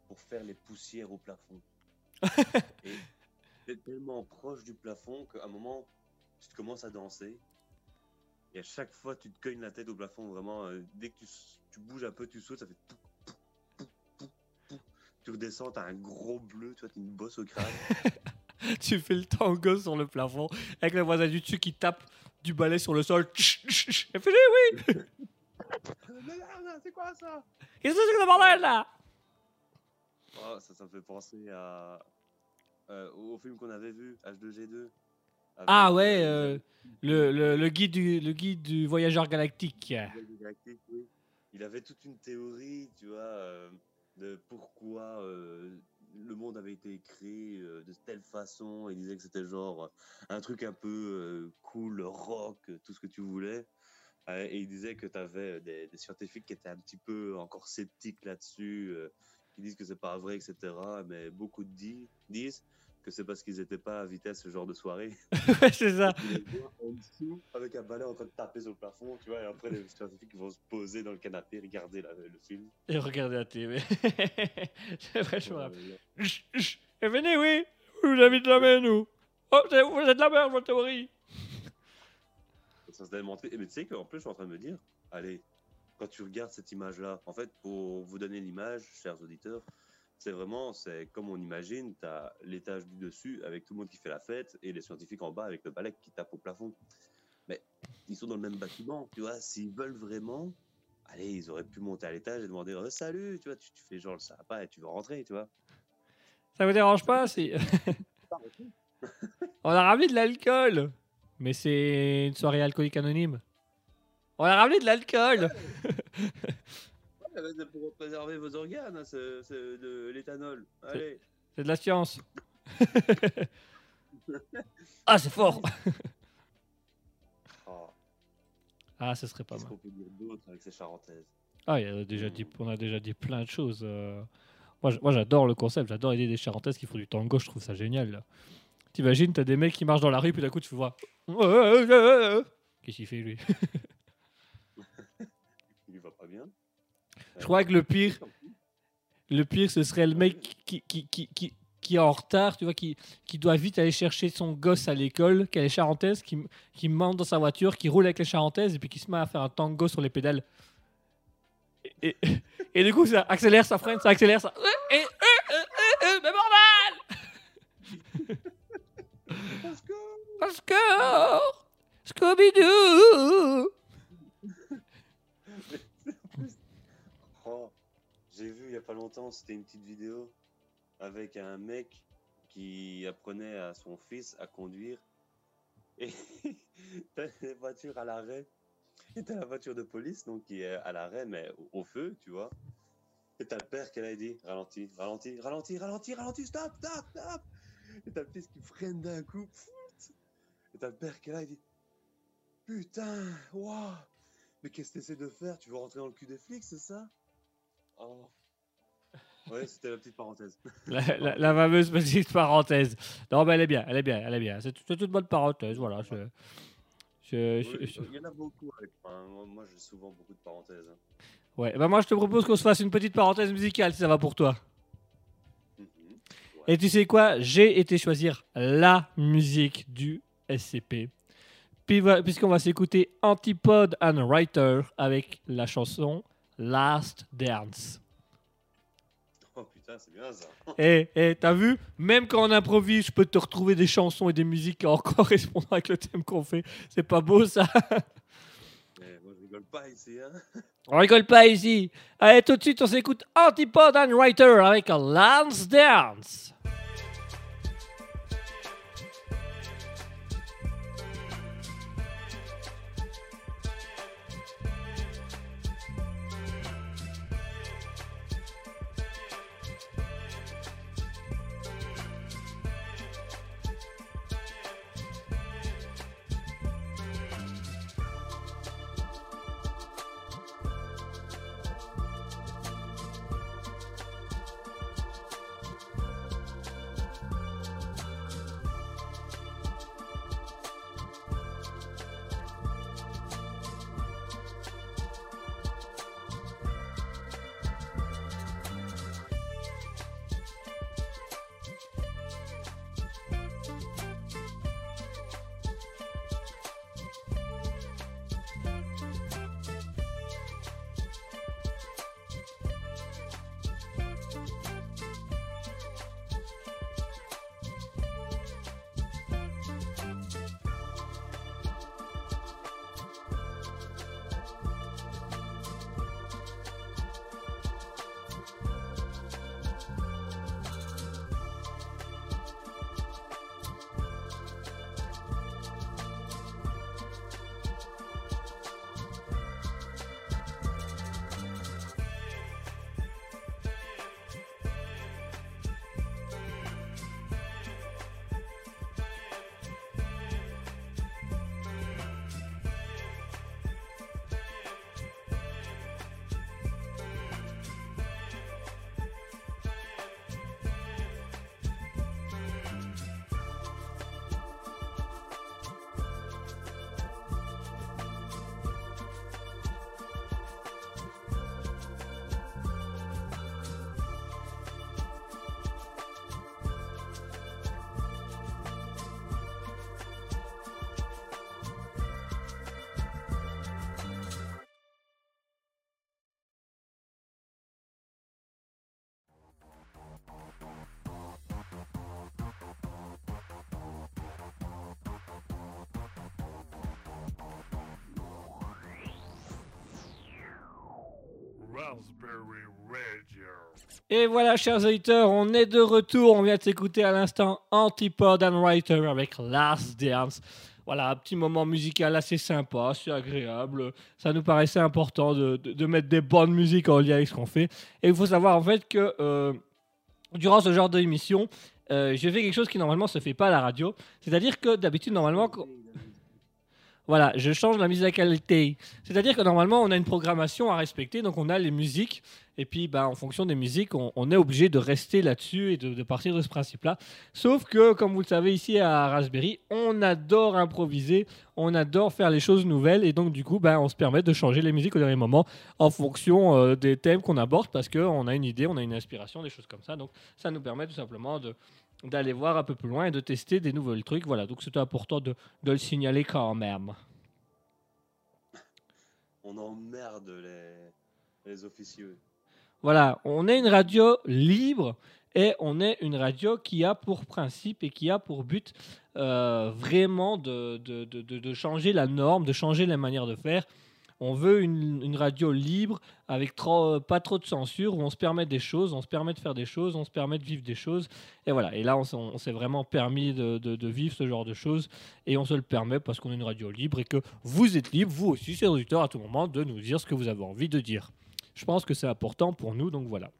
pour faire les poussières au plafond. et t'es tellement proche du plafond qu'à un moment, tu te commences à danser. Et à chaque fois, tu te cognes la tête au plafond. Vraiment, euh, dès que tu, bouges un peu, tu sautes, ça fait. Tu redescends, t'as un gros bleu, tu vois, t'as une bosse au crâne. Tu fais le tango sur le plafond avec le voisin du dessus qui tape du balai sur le sol. Elle fait oui, c'est quoi ça? Qu'est-ce que c'est que ce bordel là? Oh, ça, ça me fait penser à, euh, au film qu'on avait vu, H2G2. avec, Ah ouais, euh, euh, le, le, le guide du, le guide du voyageur galactique. Nouvelle Galactique, oui. Il avait toute une théorie, tu vois, euh, de pourquoi euh, le monde avait été créé euh, de telle façon. Il disait que c'était genre euh, un truc un peu euh, cool, rock, tout ce que tu voulais. Et il disait que tu avais des, des scientifiques qui étaient un petit peu encore sceptiques là-dessus, qui disent que c'est pas vrai, etc. Mais beaucoup di- disent que c'est parce qu'ils n'étaient pas à ce genre de soirée. Ouais, c'est ça. En dessous avec un balai en train de taper sur le plafond, tu vois, et après les scientifiques vont se poser dans le canapé, regarder la- le film. Et regardez la télé. c'est vrai, je chut. Et venez, oui. Vous avez de la main, nous. Oh, vous êtes la merde, votre théorie. ça se démontrer. Mais tu sais qu'en plus, je suis en train de me dire, allez, quand tu regardes cette image-là, en fait, pour vous donner l'image, chers auditeurs, c'est vraiment, c'est comme on imagine, tu as l'étage du dessus avec tout le monde qui fait la fête et les scientifiques en bas avec le balai qui tape au plafond. Mais ils sont dans le même bâtiment, tu vois, s'ils veulent vraiment, allez, ils auraient pu monter à l'étage et demander oh, salut, tu vois, tu, tu fais genre le sympa et tu veux rentrer, tu vois. Ça vous dérange pas si... On a ramené de l'alcool. Mais c'est une soirée alcoolique anonyme. On a ramené de l'alcool Pour préserver vos organes, hein, de l'éthanol. Allez. C'est de la science. ah, c'est fort Oh, Ah, ce serait pas Qu'est-ce mal. qu'on peut dire d'autre avec ces charentaises? Ah, il y a déjà dit, on a déjà dit plein de choses. euh. Moi, j- moi, j'adore le concept, j'adore l'idée des charentaises qui font du tango, je trouve ça génial. là. T'imagines, t'as des mecs qui marchent dans la rue, puis d'un coup, tu vois. Qu'est-ce qu'il fait, lui? Je crois que le pire, le pire, ce serait le mec qui, qui, qui, qui, qui est en retard, tu vois, qui, qui doit vite aller chercher son gosse à l'école, qui a les charentaises, qui, qui monte dans sa voiture, qui roule avec les charentaises, et puis qui se met à faire un tango sur les pédales. Et, et, et du coup, ça accélère, ça freine, ça accélère, ça. Et, et, et, mais que... Parce que. Scooby-Doo Oh, j'ai vu il y a pas longtemps, c'était une petite vidéo avec un mec qui apprenait à son fils à conduire et t'as une voiture à l'arrêt et t'as la voiture de police donc qui est à l'arrêt mais au, feu, tu vois. Et t'as le père qui a dit ralentis, ralentis, ralentis, ralentis, ralentis, stop, stop, stop. Et t'as le fils qui freine d'un coup. Et t'as le père qui est là, il dit putain, waouh, mais qu'est-ce que t'essaies de faire? Tu veux rentrer dans le cul des flics, c'est ça? Oh. Ouais, c'était la petite parenthèse. la, la, la fameuse petite parenthèse. Non, mais elle est bien, elle est bien, elle est bien. C'est toute une bonne parenthèse, voilà. Je, je, je- Oui, je- Il y en a beaucoup. Avec... enfin, moi, j'ai souvent beaucoup de parenthèses. hein. Ouais, bah moi je te propose qu'on se fasse une petite parenthèse musicale si ça va pour toi. Mhm. Et tu sais quoi? J'ai été choisir la musique du SCP. Puisqu'on va s'écouter Antipode and Writer avec la chanson Last Dance. Oh putain, c'est bien ça. Et eh, t'as vu? Même quand on improvise, je peux te retrouver des chansons et des musiques en correspondant avec le thème qu'on fait. C'est pas beau ça Mais moi, je rigole pas ici. Hein. On rigole pas ici. Allez, tout de suite, on s'écoute Antipode and Writer avec Lance Dance. Et voilà, chers auditeurs, on est de retour. On vient de s'écouter à l'instant Antipode and Writer avec Last Dance. Voilà, un petit moment musical assez sympa, assez agréable. Ça nous paraissait important de, de- mettre des bonnes musiques en lien avec ce qu'on fait. Et il faut savoir en fait que euh, durant ce genre d'émission, euh, je fais quelque chose qui normalement se fait pas à la radio. C'est-à-dire que d'habitude, normalement, voilà, je change la musicalité. C'est-à-dire que normalement, on a une programmation à respecter, donc on a les musiques, et puis bah, en fonction des musiques, on, est obligé de rester là-dessus et de, de partir de ce principe-là. Sauf que, comme vous le savez ici à Raspberry, on adore improviser, on adore faire les choses nouvelles, et donc du coup, bah, on se permet de changer les musiques au dernier moment en fonction euh, des thèmes qu'on aborde, parce qu'on a une idée, on a une inspiration, des choses comme ça. Donc ça nous permet tout simplement de d'aller voir un peu plus loin et de tester des nouveaux trucs. Voilà, donc c'était important de, de le signaler quand même. On emmerde les, les officieux. Voilà, on est une radio libre et on est une radio qui a pour principe et qui a pour but euh, vraiment de, de, de- de- de changer la norme, de changer la manière de faire. On veut une, une radio libre avec trop, pas trop de censure où on se permet des choses, on se permet de faire des choses, on se permet de vivre des choses. Et voilà, et là on, s'est- on s'est vraiment permis de, de- de vivre ce genre de choses et on se le permet parce qu'on est une radio libre et que vous êtes libre, vous aussi, chers auditeurs, à tout moment, de nous dire ce que vous avez envie de dire. Je pense que c'est important pour nous, donc voilà.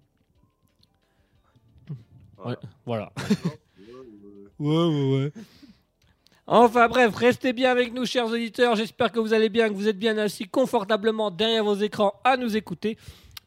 Voilà. Voilà. Ouais, ouais, ouais. Enfin bref, restez bien avec nous, chers auditeurs. J'espère que vous allez bien, que vous êtes bien assis confortablement derrière vos écrans à nous écouter.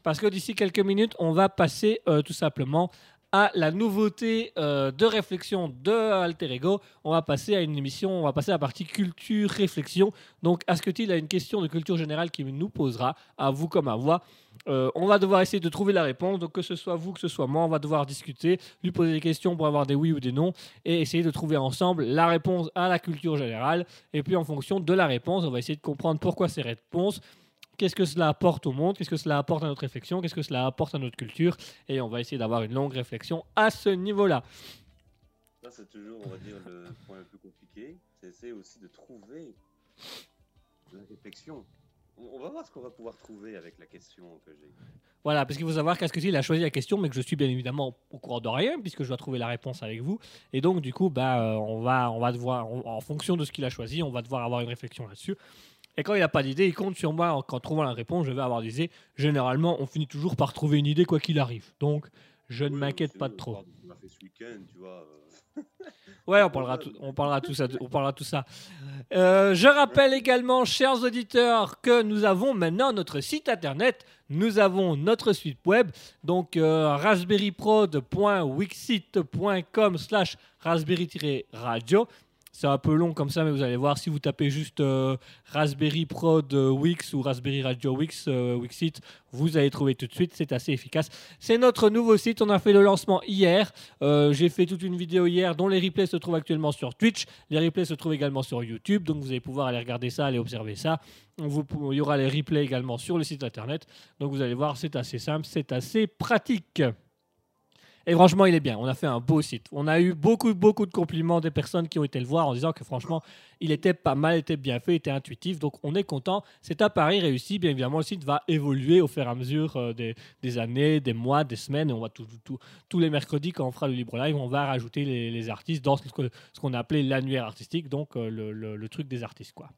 Parce que d'ici quelques minutes, on va passer euh, tout simplement à la nouveauté euh, de réflexion de Alter Ego. On va passer à une émission, on va passer à la partie culture, réflexion. Donc, Asketil a une question de culture générale qui nous posera, à vous comme à moi. Euh, on va devoir essayer de trouver la réponse. Donc, que ce soit vous, que ce soit moi, on va devoir discuter, lui poser des questions pour avoir des oui ou des non et essayer de trouver ensemble la réponse à la culture générale. Et puis en fonction de la réponse, on va essayer de comprendre pourquoi ces réponses, qu'est-ce que cela apporte au monde, qu'est-ce que cela apporte à notre réflexion, qu'est-ce que cela apporte à notre culture? Et on va essayer d'avoir une longue réflexion à ce niveau-là. Ça, c'est toujours, on va dire, le point le plus compliqué. C'est essayer aussi de trouver la réflexion. On va voir ce qu'on va pouvoir trouver avec la question que j'ai. Voilà, parce qu'il faut savoir qu'Asketil il a choisi la question, mais que je suis bien évidemment au courant de rien, puisque je dois trouver la réponse avec vous. Et donc, du coup, bah, euh, on, va, on va devoir, on- en fonction de ce qu'il a choisi, on va devoir avoir une réflexion là-dessus. Et quand il n'a pas d'idée, il compte sur moi. En trouvant la réponse, je vais avoir des idées. Généralement, on finit toujours par trouver une idée, quoi qu'il arrive. Donc, je ne Oui, m'inquiète pas de on trop. qu'on a fait ce week-end, tu vois. euh. Ouais, on parlera, tout, on parlera tout ça. On parlera tout ça. Euh, je rappelle également, chers auditeurs, que nous avons maintenant notre site internet. Nous avons notre site web, donc euh, raspberryprod.wixit.com slash raspberry-radio. C'est un peu long comme ça, mais vous allez voir, si vous tapez juste euh, Raspberry Prod euh, Wix ou Raspberry Radio Wix, euh, Wixit, vous allez trouver tout de suite, c'est assez efficace. C'est notre nouveau site, on a fait le lancement hier. Euh, J'ai fait toute une vidéo hier dont les replays se trouvent actuellement sur Twitch. Les replays se trouvent également sur YouTube, donc vous allez pouvoir aller regarder ça, aller observer ça. Il y aura les replays également sur le site internet. Donc vous allez voir, c'est assez simple, c'est assez pratique. Et franchement, il est bien. On a fait un beau site. On a eu beaucoup, beaucoup de compliments des personnes qui ont été le voir en disant que franchement, il était pas mal, était bien fait, était intuitif. Donc on est content. C'est un pari réussi. Bien évidemment, le site va évoluer au fur et à mesure euh, des, années, des mois, des semaines. On va tout- tout- tous les mercredis, quand on fera le libre live, on va rajouter les, artistes dans ce que- ce qu'on a appelé l'annuaire artistique, donc euh, le, le- le truc des artistes, quoi.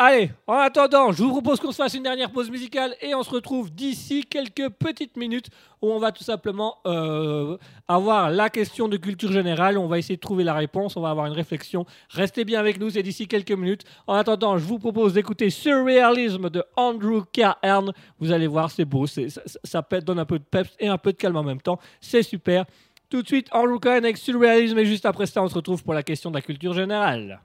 Allez, en attendant, je vous propose qu'on se fasse une dernière pause musicale et on se retrouve d'ici quelques petites minutes où on va tout simplement euh, avoir la question de culture générale. On va essayer de trouver la réponse, on va avoir une réflexion. Restez bien avec nous, c'est d'ici quelques minutes. En attendant, je vous propose d'écouter Surrealism de Andrew Cairn. Vous allez voir, c'est beau, ça, donne un peu de peps et un peu de calme en même temps. C'est super. Tout de suite, Andrew Cairn avec Surrealism et juste après ça, on se retrouve pour la question de la culture générale.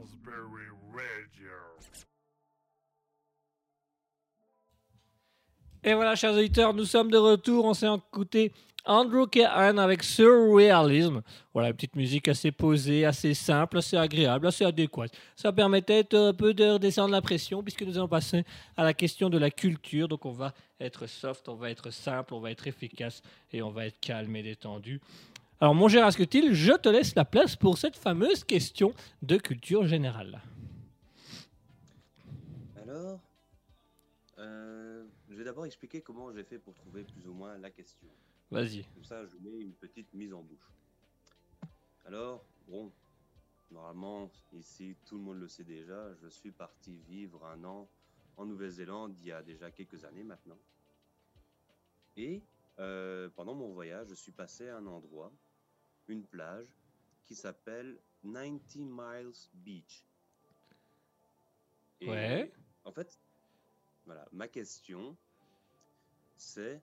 Radio. Et voilà, chers auditeurs, nous sommes de retour. On s'est écouté Andrew Cahan avec Surrealism. Voilà, une petite musique assez posée, assez simple, assez agréable, assez adéquate. Ça permettait un peu de redescendre la pression puisque nous allons passer à la question de la culture. Donc on va être soft, on va être simple, on va être efficace et on va être calme et détendu. Alors mon cher Asketil, je te laisse la place pour cette fameuse question de culture générale. Alors, euh, je vais d'abord expliquer comment j'ai fait pour trouver plus ou moins la question. Vas-y. Comme ça, je mets une petite mise en bouche. Alors, bon, normalement, ici, tout le monde le sait déjà, je suis parti vivre un an en Nouvelle-Zélande il y a déjà quelques années maintenant. Et euh, pendant mon voyage, je suis passé à un endroit, une plage, qui s'appelle 90 Miles Beach. Et Ouais. En fait, voilà, ma question, c'est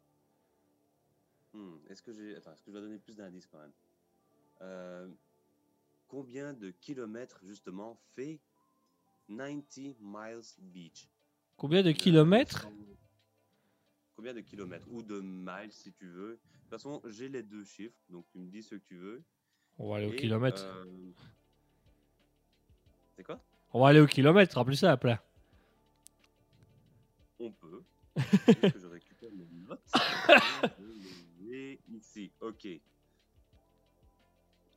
Hmm, est-ce que j'ai. Attends, est-ce que je dois donner plus d'indices quand même? Euh, Combien de kilomètres justement fait 90 Miles Beach? Combien de kilomètres? Combien de kilomètres Ou de miles si tu veux. De toute façon, j'ai les deux chiffres, donc tu me dis ce que tu veux. On va aller au kilomètre. euh, C'est quoi? On va aller au kilomètre, plus simple. hein. On peut. Que je récupère mes notes. Ici. Ok.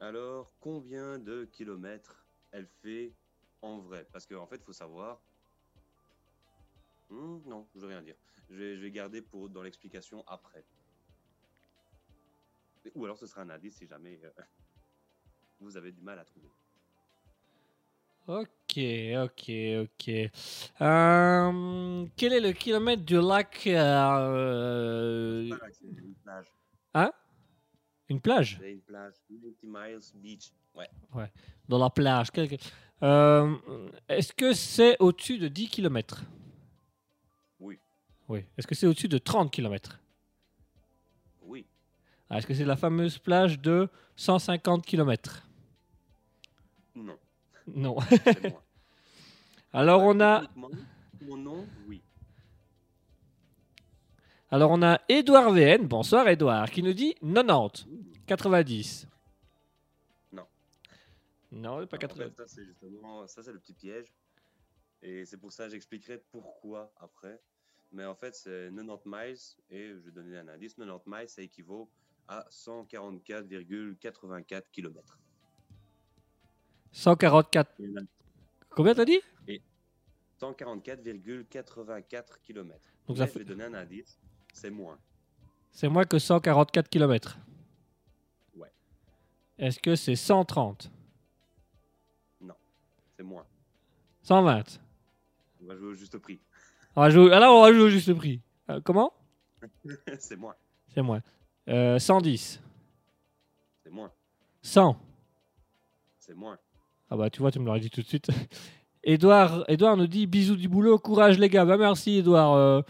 Alors, combien de kilomètres elle fait en vrai? Parce qu'en fait, il faut savoir. Hmm, non, je veux rien dire. Je vais, je vais garder pour dans l'explication après. Ou alors ce sera un indice si jamais euh, vous avez du mal à trouver. Ok, ok, ok. Euh, quel est le kilomètre du lac euh, une plage. Une plage? C'est une plage. 90 miles beach. Ouais. Dans la plage. quel- Euh, Est-ce que c'est au-dessus de 10 km Oui. Oui. Est-ce que c'est au-dessus de 30 km Oui. Est-ce que c'est la fameuse plage de 150 km Non. Non. Alors on a, Mon nom, oui. alors on a Edouard VN. Bonsoir Edouard, qui nous dit 90, 90. Non. Non, pas Alors, en 80. fait, ça, c'est justement, ça, c'est le petit piège. Et c'est pour ça que j'expliquerai pourquoi après. Mais en fait, c'est 90 miles, et je vais donner un indice. 90 miles, ça équivaut à 144,84 km. 144. Combien t'as dit? 144,84 km. Donc ça je fait- vais donner un indice. C'est moins. C'est moins que 144 km. Ouais. Est-ce que c'est 130 C'est moins. 120 On va jouer au juste prix. On va jouer... Alors on va jouer au juste prix. Euh, comment c'est moins. C'est moins. Euh, 110 C'est moins. 100 C'est moins. Ah bah tu vois, tu me l'aurais dit tout de suite. Edouard, Edouard nous dit bisous du boulot, courage les gars. Bah merci Edouard. Euh,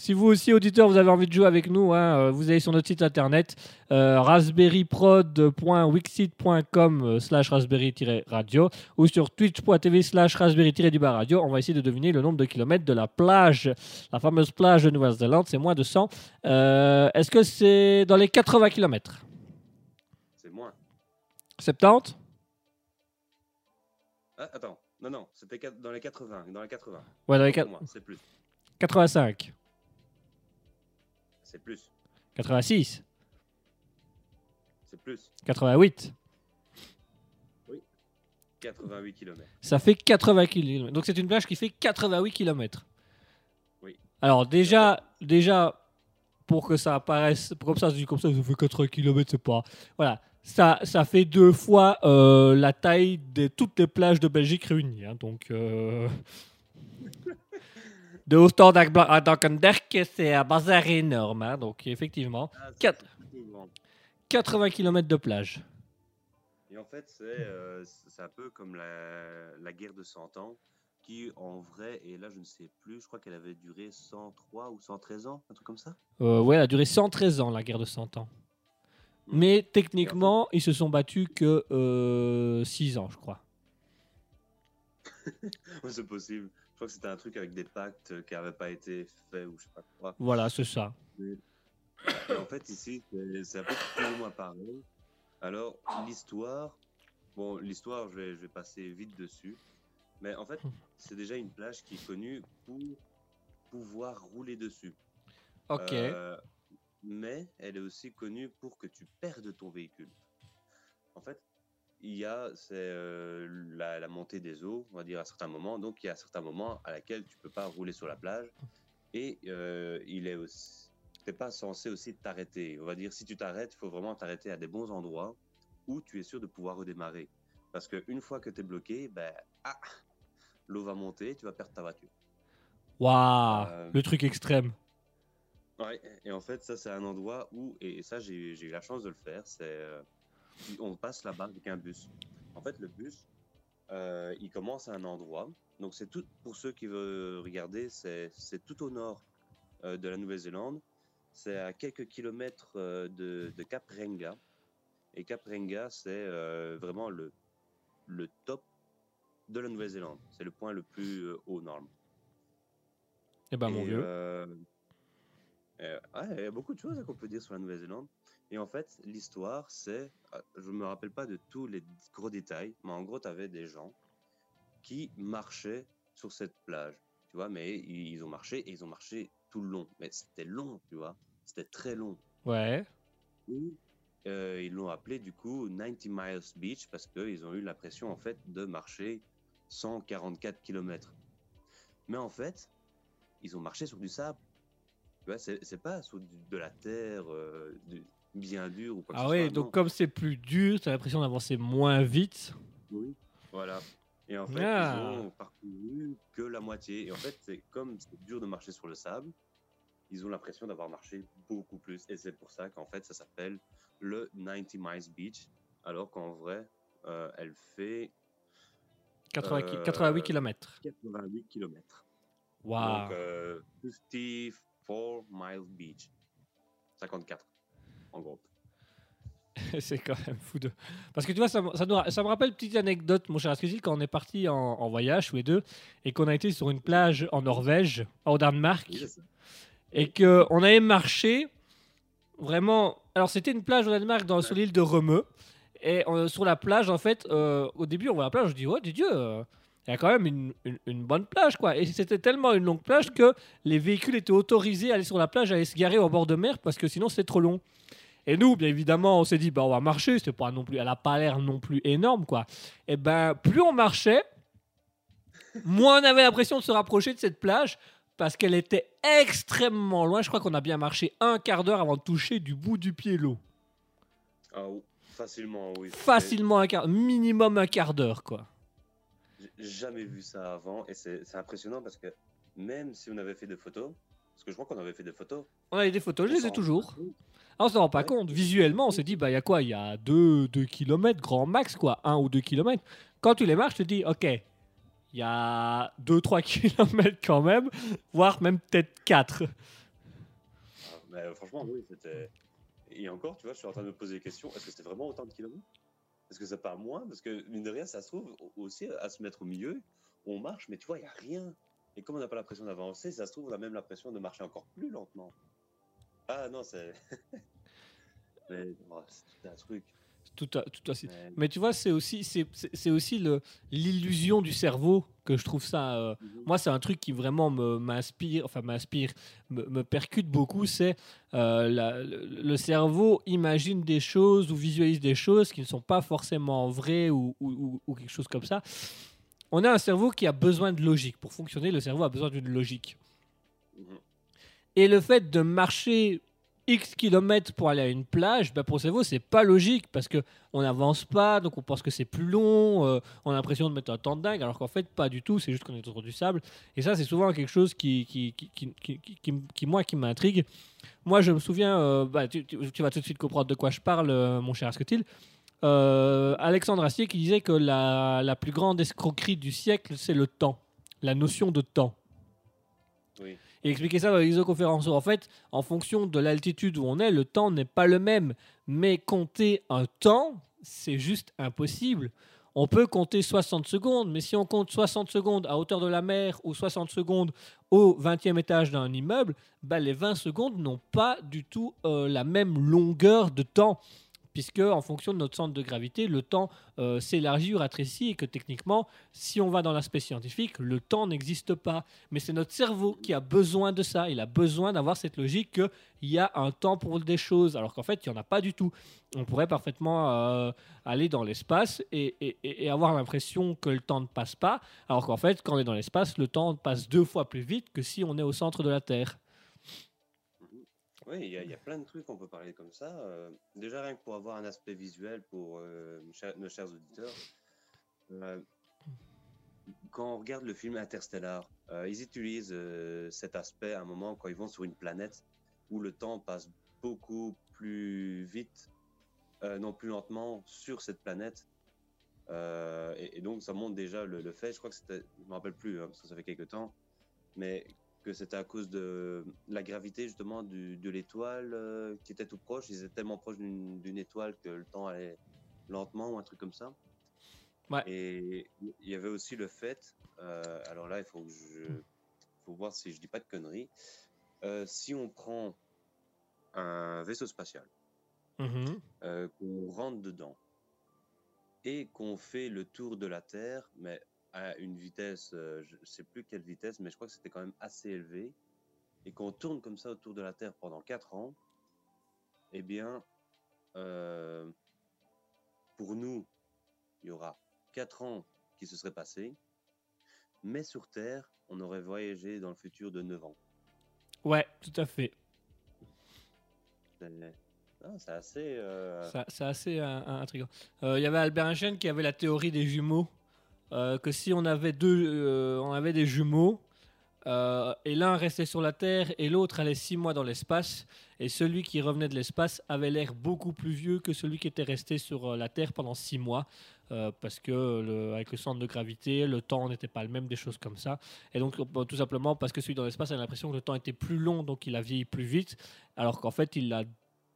si vous aussi, auditeurs, vous avez envie de jouer avec nous, hein, euh, vous allez sur notre site internet euh, raspberryprod.wixit.com euh, slash raspberry-radio ou sur twitch.tv slash raspberry-du-bas radio. On va essayer de deviner le nombre de kilomètres de la plage, la fameuse plage de Nouvelle-Zélande. C'est moins de 100. Euh, Est-ce que c'est dans les 80 kilomètres? C'est moins. 70 Ah, attends. Non, non. C'était dans les 80. Dans les 80. Ouais, dans les Pour quat- moi, C'est plus. 85 C'est plus. 86 C'est plus. 88 88 km. Ça fait 80 km. Donc c'est une plage qui fait 88 km. Oui. Alors déjà, déjà pour que ça apparaisse comme ça, c'est comme ça, ça fait 80 km, c'est pas. Voilà, ça, ça fait deux fois euh, la taille de toutes les plages de Belgique réunies. hein. donc euh... de Oostende à Dankenderk, c'est un bazar énorme. hein. donc effectivement, Ah, c'est Quatre. plutôt grand. 80 km de plage. Et en fait, c'est euh, un peu comme la, la guerre de 100 ans, qui en vrai, et là je ne sais plus, je crois qu'elle avait duré 103 ou 113 ans, un truc comme ça. Euh, ouais, elle a duré 113 ans, la guerre de 100 ans. Mais techniquement, ils se sont battus que 6 ans, je crois. C'est possible. Je crois que c'était un truc avec des pactes qui n'avaient pas été faits ou je sais pas quoi. Voilà, c'est ça. Et en fait, ici, c'est c'est un peu plus ou moins pareil. Alors, l'histoire, bon, l'histoire, je vais, je vais passer vite dessus. Mais en fait, c'est déjà une plage qui est connue pour pouvoir rouler dessus. Ok. Euh, mais elle est aussi connue pour que tu perdes ton véhicule. En fait, il y a c'est, euh, la, la montée des eaux, on va dire à certains moments. Donc, il y a certains moments à laquelle tu peux pas rouler sur la plage. Et euh, il est aussi, t'es pas censé aussi t'arrêter. On va dire, si tu t'arrêtes, il faut vraiment t'arrêter à des bons endroits où tu es sûr de pouvoir redémarrer. Parce qu'une fois que tu es bloqué, ben, ah, l'eau va monter, tu vas perdre ta voiture. Waouh, Euh, le truc extrême. Ouais, et en fait, ça, c'est un endroit où, et ça, j'ai j'ai eu la chance de le faire, c'est. euh, on passe là-bas avec un bus. En fait, le bus, euh, il commence à un endroit. Donc, c'est tout, pour ceux qui veulent regarder, c'est tout au nord euh, de la Nouvelle-Zélande. C'est à quelques kilomètres euh, de, de Cap Renga. Et Cap Renga, c'est vraiment le, le top de la Nouvelle-Zélande. C'est le point le plus haut, normalement. Eh ben, mon vieux. ouais, il y a beaucoup de choses hein, qu'on peut dire sur la Nouvelle-Zélande. Et en fait, l'histoire, c'est. euh, Je me rappelle pas de tous les gros détails, mais en gros, tu avais des gens qui marchaient sur cette plage. Tu vois, mais ils ont marché et ils ont marché tout le long. Mais c'était long, tu vois. C'était très long. Ouais. Et, euh, ils l'ont appelé du coup 90 Miles Beach parce qu'ils ont eu l'impression en fait de marcher 144 km. Mais en fait, ils ont marché sur du sable. Tu vois, c'est c'est pas sur du- de la terre euh, du- bien dure ou quoi Ah soit, donc non. comme c'est plus dur, t'as l'impression d'avancer moins vite. Oui. Voilà. Et en fait, Ah. ils ont parcouru que la moitié. Et en fait, c'est comme c'est dur de marcher sur le sable, ils ont l'impression d'avoir marché beaucoup plus. Et c'est pour ça qu'en fait, ça s'appelle le 90 Miles Beach, alors qu'en vrai, euh, elle fait 80 ki- Euh, 88 km. 88 km. Waouh. Donc, euh, 54 Miles Beach. 54, en gros. c'est quand même fou de. Parce que tu vois, ça, me- ça, nous- ça me rappelle une petite anecdote, mon cher Asketil, quand on est parti en, en voyage tous les deux et qu'on a été sur une plage en Norvège, au Danemark, ça. et qu'on avait marché vraiment. Alors, c'était une plage au Danemark dans, sur l'île de Remeux. Et sur la plage, en fait, euh, au début, on voit la plage, je dis, oh, Dieu, euh, il y a quand même une, une- une bonne plage, quoi. Et c'était tellement une longue plage que les véhicules étaient autorisés à aller sur la plage, à aller se garer au bord de mer, parce que sinon, c'était trop long. Et nous, bien évidemment, on s'est dit, bah, on va marcher, c'était pas non plus, elle n'a pas l'air non plus énorme, quoi. Et ben, plus on marchait, moins on avait l'impression de se rapprocher de cette plage, parce qu'elle était extrêmement loin. Je crois qu'on a bien marché un quart d'heure avant de toucher du bout du pied l'eau. Ah, oui, facilement, oui. Facilement un quart, minimum un quart d'heure, quoi. J'ai jamais vu ça avant et c'est impressionnant parce que même si on avait fait des photos, parce que je crois qu'on avait fait des photos, On avait des photos, je les ai toujours. Ah, on s'en rend pas Ouais. compte. Visuellement, on s'est dit, bah, il y a quoi? Il y a 2 deux, kilomètres, grand max, quoi. 1 ou 2 kilomètres. Quand tu les marches, tu te dis, ok, il y a 2-3 kilomètres quand même, voire même peut-être 4. Ah, mais euh, franchement, oui, c'était. Et encore, tu vois, je suis en train de me poser des questions. Est-ce que c'était vraiment autant de kilomètres? Est-ce que c'est pas moins? Parce que, mine de rien, ça se trouve au- aussi à se mettre au milieu. On marche, mais tu vois, il n'y a rien. Et comme on n'a pas l'impression d'avancer, ça se trouve, on a même l'impression de marcher encore plus lentement. Ah non, c'est. oh, c'est un truc. Tout à, tout à, Mais- Mais tu vois, c'est aussi, c'est, aussi le, l'illusion du cerveau que je trouve ça. euh, Mhm. moi, c'est un truc qui vraiment me, m'inspire, enfin m'inspire, me, me percute beaucoup. C'est euh, la- le, le cerveau imagine des choses ou visualise des choses qui ne sont pas forcément vraies ou, ou- ou- ou quelque chose comme ça. On a un cerveau qui a besoin de logique. Pour fonctionner, le cerveau a besoin d'une logique. Mhm. Et le fait de marcher X kilomètres pour aller à une plage, bah pour le cerveau, c'est pas logique parce que on n'avance pas, donc on pense que c'est plus long, euh, on a l'impression de mettre un temps de dingue, alors qu'en fait, pas du tout, c'est juste qu'on est autour du sable. Et ça, c'est souvent quelque chose qui, qui, qui, qui, qui- moi, qui m'intrigue. Moi, je me souviens, euh, bah, tu, vas tout de suite comprendre de quoi je parle, euh, mon cher Asketil. Alexandre Astier qui disait que la, la plus grande escroquerie du siècle, c'est le temps, la notion de temps. Oui. Et expliquer ça dans l'exoconférence. En fait, en fonction de l'altitude où on est, le temps n'est pas le même. Mais compter un temps, c'est juste impossible. on peut compter 60 secondes, mais si on compte 60 secondes à hauteur de la mer ou 60 secondes au 20e étage d'un immeuble, bah, les 20 secondes n'ont pas du tout euh, la même longueur de temps puisque en fonction de notre centre de gravité, le temps euh, s'élargit ou rétrécit et que techniquement, si on va dans l'aspect scientifique, le temps n'existe pas. Mais c'est notre cerveau qui a besoin de ça. Il a besoin d'avoir cette logique qu'il y a un temps pour des choses, alors qu'en fait, il n'y en a pas du tout. On pourrait parfaitement euh, aller dans l'espace et, avoir l'impression que le temps ne passe pas, alors qu'en fait, quand on est dans l'espace, le temps passe deux fois plus vite que si on est au centre de la Terre. Oui, il y, a- il y a plein de trucs qu'on peut parler comme ça. euh, déjà, rien que pour avoir un aspect visuel pour euh, nos chers auditeurs. euh, quand on regarde le film Interstellar, ils utilisent cet aspect à un moment quand ils vont sur une planète où le temps passe beaucoup plus vite, non plus lentement, sur cette planète. Et, et donc, ça montre déjà le, le fait, je crois que c'était, je me rappelle plus, hein, parce que ça fait quelques temps, mais que c'était à cause de la gravité justement du, de l'étoile euh, qui était tout proche. Ils étaient tellement proches d'une étoile que le temps allait lentement ou un truc comme ça. Ouais. Et il y avait aussi le fait, euh, alors là il faut que je, faut voir si je dis pas de conneries. Euh, si on prend un vaisseau spatial, Mhm. euh, qu'on rentre dedans et qu'on fait le tour de la Terre, mais à une vitesse, euh, je ne sais plus quelle vitesse, mais je crois que c'était quand même assez élevé, et qu'on tourne comme ça autour de la Terre pendant 4 ans, eh bien, euh, pour nous, il y aura 4 ans qui se seraient passés, mais sur Terre, on aurait voyagé dans le futur de 9 ans. Ouais, tout à fait. C'est ah, c'est assez... euh, C'est assez euh, intriguant. Euh, Il y avait Albert Einstein qui avait la théorie des jumeaux. Euh, que si on avait deux, euh, on avait des jumeaux, euh, et l'un restait sur la Terre et l'autre allait six mois dans l'espace, et celui qui revenait de l'espace avait l'air beaucoup plus vieux que celui qui était resté sur la Terre pendant six mois, parce que le, avec le centre de gravité, le temps n'était pas le même, des choses comme ça. Et donc tout simplement parce que celui dans l'espace a l'impression que le temps était plus long, donc il a vieilli plus vite, alors qu'en fait il a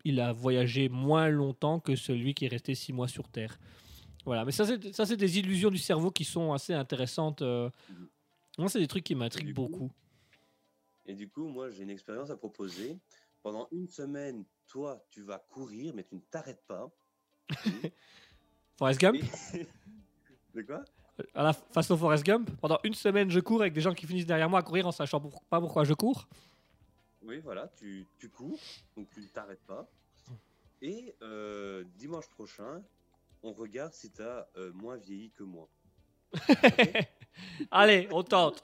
il a voyagé moins longtemps que celui qui est resté six mois sur Terre. Voilà, mais ça, c'est, des illusions du cerveau qui sont assez intéressantes. euh. Moi, c'est des trucs qui m'intriguent coup, beaucoup. Et du coup, moi, j'ai une expérience à proposer. Pendant une semaine, toi, tu vas courir, mais tu ne t'arrêtes pas. Forrest Gump, De quoi? À la face au Forrest Gump, pendant une semaine, je cours avec des gens qui finissent derrière moi à courir en sachant pour- pas pourquoi je cours. Oui, voilà, tu, tu cours, donc tu ne t'arrêtes pas. Et euh, dimanche prochain, on regarde si tu as moins vieilli que moi. Allez, on tente.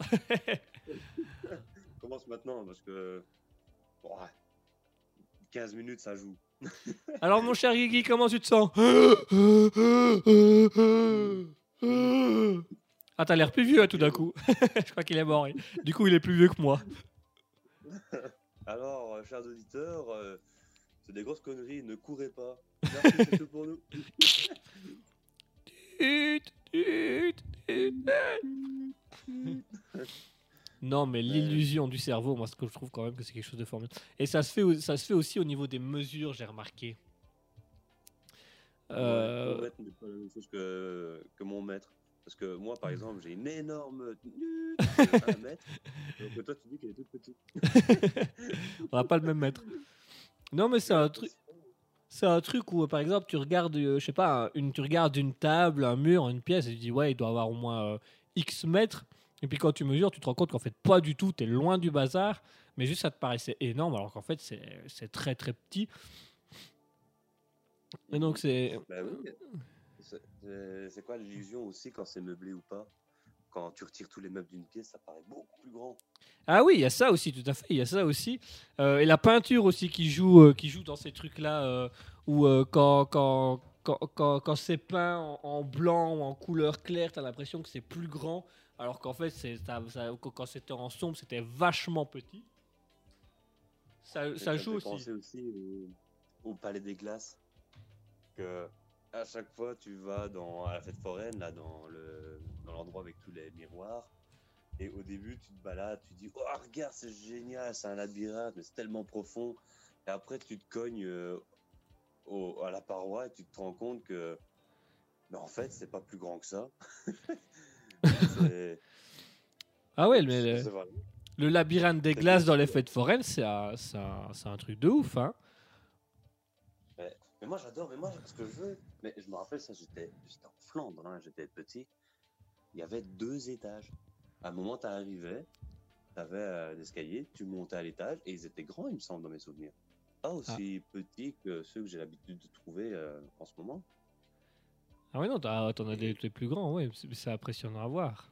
Commence maintenant, parce que... bon, ouais, 15 minutes, ça joue. Alors, mon cher Guigui, comment tu te sens? Ah, t'as l'air plus vieux hein, tout d'un coup. je crois qu'il est mort. Du coup, il est plus vieux que moi. Alors, euh, chers auditeurs, euh, c'est des grosses conneries, ne courez pas. Merci, c'est tout pour nous. Non, mais l'illusion du cerveau, moi, ce que je trouve quand même que c'est quelque chose de formidable. Et ça se fait, ça se fait aussi au niveau des mesures, j'ai remarqué. Euh, ton maître n'est pas la même chose que, que mon maître. Parce que moi, par exemple, j'ai une énorme tenue de 1 mètre. Alors que toi, tu dis qu'elle est toute petite. on n'a pas le même maître. Non, mais c'est un truc. C'est un truc où, par exemple, tu regardes, euh, je sais pas, une, tu regardes une table, un mur, une pièce, et tu dis, ouais, il doit avoir au moins euh, X mètres. Et puis quand tu mesures, tu te rends compte qu'en fait, pas du tout, tu es loin du bazar, mais juste ça te paraissait énorme, alors qu'en fait, c'est très très petit. Et donc. Bah C'est c'est quoi l'illusion aussi quand c'est meublé ou pas? Quand tu retires tous les meubles d'une pièce, ça paraît beaucoup plus grand. Ah oui, il y a ça aussi, tout à fait. Il y a ça aussi. Euh, et la peinture aussi qui joue, euh, qui joue dans ces trucs-là, euh, où quand, quand, quand, quand, quand c'est peint en, en blanc ou en couleur claire, tu as l'impression que c'est plus grand, alors qu'en fait, c'est, ça- ça- quand c'était en sombre, c'était vachement petit. Ça, joue aussi. aussi au, au Palais des Glaces. Que à chaque fois, tu vas dans, à la fête foraine, là, dans, le, dans l'endroit avec tous les miroirs. Et au début, tu te balades, tu dis Oh, regarde, c'est génial, c'est un labyrinthe, mais c'est tellement profond. Et après, tu te cognes euh, au- à la paroi et tu te rends compte que Mais en fait, c'est pas plus grand que ça. Ah ouais, mais le, le labyrinthe des glaces dans les fêtes foraines, c'est un, un truc de ouf. Hein. Mais moi, j'adore. Mais moi, ce que je veux. Mais je me rappelle ça, j'étais en Flandre, hein, j'étais petit. Il y avait deux étages. À un moment, tu arrivais, tu avais l'escalier, tu montais à l'étage et ils étaient grands, il me semble, dans mes souvenirs. Pas aussi petits que ceux que j'ai l'habitude de trouver euh, en ce moment. Ah ouais, non, t'en as des, des plus grands, ouais, c'est impressionnant à voir.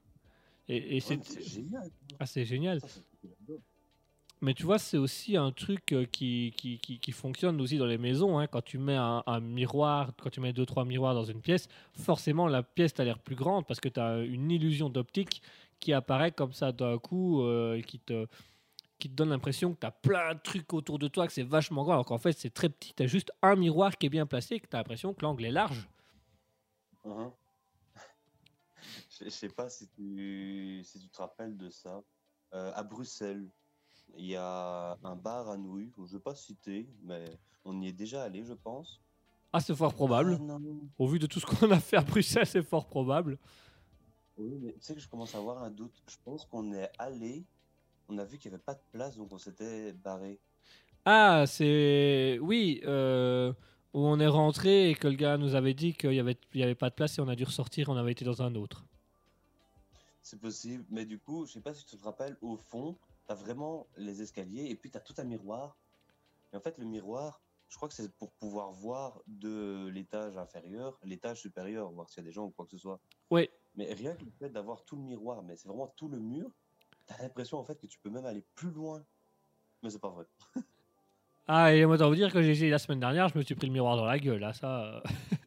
Et, et Ouais, c'est génial. ah, c'est génial. Ça, Mais tu vois, c'est aussi un truc euh, qui, qui, qui, fonctionne aussi dans les maisons. hein. Quand tu mets un, miroir, quand tu mets deux, trois miroirs dans une pièce, forcément la pièce a l'air plus grande parce que tu as une illusion d'optique qui apparaît comme ça d'un coup euh, qui te, qui te donne l'impression que tu as plein de trucs autour de toi, que c'est vachement grand, alors qu'en fait c'est très petit. Tu as juste un miroir qui est bien placé et que tu as l'impression que l'angle est large. Je je sais pas si tu, si tu te rappelles de ça. Euh, à Bruxelles, il y a un bar à nouilles, je ne vais pas citer, mais on y est déjà allé, je pense. Ah, c'est fort probable. Ah. Au vu de tout ce qu'on a fait à Bruxelles, c'est fort probable. Oui, mais tu sais que je commence à avoir un doute. Je pense qu'on est allé, on a vu qu'il n'y avait pas de place, donc on s'était barré. Ah, c'est. Oui, euh, où on est rentré et que le gars nous avait dit qu'il n'y avait, il y avait pas de place et on a dû ressortir, on avait été dans un autre. C'est possible, mais du coup, je sais pas si tu te rappelles, au fond, tu as vraiment les escaliers et puis tu as tout un miroir. Et en fait, le miroir, je crois que c'est pour pouvoir voir de l'étage inférieur, l'étage supérieur, voir s'il y a des gens ou quoi que ce soit. Oui, Mais rien que le fait d'avoir tout le miroir, mais c'est vraiment tout le mur, tu as l'impression en fait que tu peux même aller plus loin. Mais c'est pas vrai. Ah, et moi, t'as vous dire que j'ai essayé la semaine dernière, je me suis pris le miroir dans la gueule, là, ça. euh.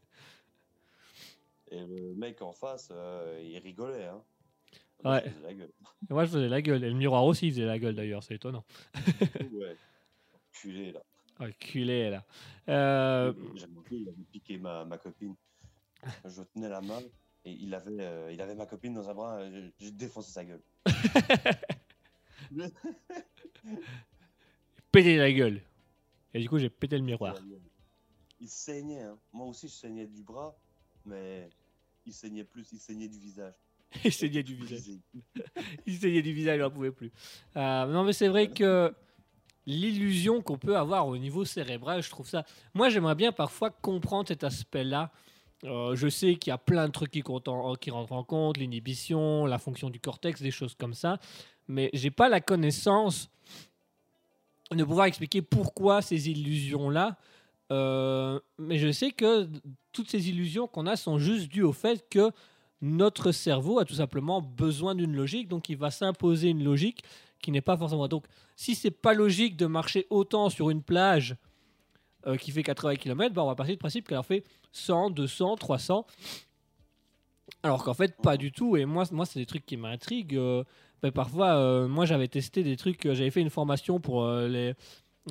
Et le mec en face, euh, il rigolait. Hein. Ouais. La gueule. Et moi, je faisais la gueule. Et le miroir aussi, il faisait la gueule d'ailleurs, c'est étonnant. ouais. Culé là. Culé, là. Euh, il avait piqué ma, ma copine. Je tenais la main et il avait, euh, il avait ma copine dans un bras. J'ai j'ai défoncé sa gueule. pété la gueule. Et du coup, j'ai pété le miroir. Il saignait. Hein. Moi aussi, je saignais du bras, mais il saignait plus. Il saignait du visage. il saignait du visage. Il saignait du visage, il n'en pouvait plus. Euh, non, mais c'est vrai que l'illusion qu'on peut avoir au niveau cérébral, je trouve ça. Moi, j'aimerais bien parfois comprendre cet aspect-là. Euh, je sais qu'il y a plein de trucs qui, en- qui rentrent en compte, l'inhibition, la fonction du cortex, des choses comme ça, mais j'ai pas la connaissance de pouvoir expliquer pourquoi ces illusions-là. Euh, mais je sais que toutes ces illusions qu'on a sont juste dues au fait que notre cerveau a tout simplement besoin d'une logique, donc il va s'imposer une logique qui n'est pas forcément. Donc, si c'est pas logique de marcher autant sur une plage euh, qui fait 80 km, bah, on va passer du principe qu'elle en fait 100, 200, 300. Alors qu'en fait, pas du tout. Et moi, moi c'est des trucs qui m'intriguent. euh, parfois, euh, moi, j'avais testé des trucs. J'avais fait une formation pour les.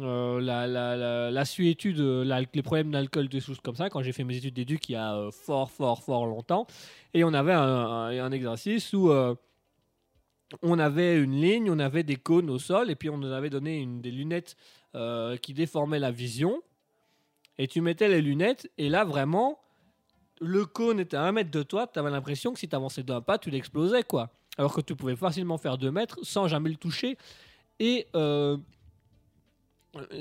Euh, la, la, la, suétude, euh, les problèmes d'alcool, des choses comme ça, quand j'ai fait mes études d'éduc il y a euh, fort, fort, fort longtemps. Et on avait un, exercice où on avait une ligne, on avait des cônes au sol, et puis on nous avait donné une, des lunettes qui déformaient la vision. Et tu mettais les lunettes, et là vraiment, le cône était à un mètre de toi, tu avais l'impression que si tu avançais d'un pas, tu l'explosais, quoi. Alors que tu pouvais facilement faire deux mètres sans jamais le toucher. Et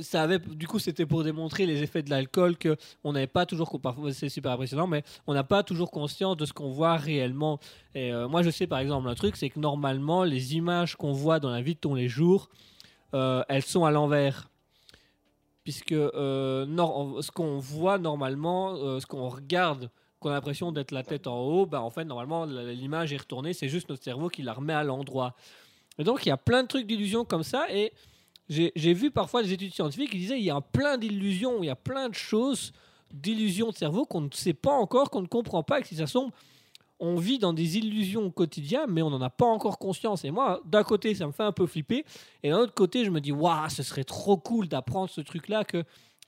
ça avait, du coup, c'était pour démontrer les effets de l'alcool que on n'avait pas toujours, c'est super impressionnant, mais on n'a pas toujours conscience de ce qu'on voit réellement. Et euh, moi, je sais par exemple un truc, c'est que normalement, les images qu'on voit dans la vie de tous les jours, euh, elles sont à l'envers. Puisque euh, ce qu'on voit normalement, euh, ce qu'on regarde, qu'on a l'impression d'être la tête en haut, bah, en fait, normalement, l'image est retournée, c'est juste notre cerveau qui la remet à l'endroit. Et donc, il y a plein de trucs d'illusions comme ça, et j'ai vu parfois des études scientifiques qui disaient il y a plein d'illusions, il y a plein de choses, d'illusions de cerveau qu'on ne sait pas encore, qu'on ne comprend pas, que si ça sombre, on vit dans des illusions au quotidien, mais on n'en a pas encore conscience. Et moi, d'un côté, ça me fait un peu flipper, et d'un autre côté, je me dis waouh, ce serait trop cool d'apprendre ce truc-là, que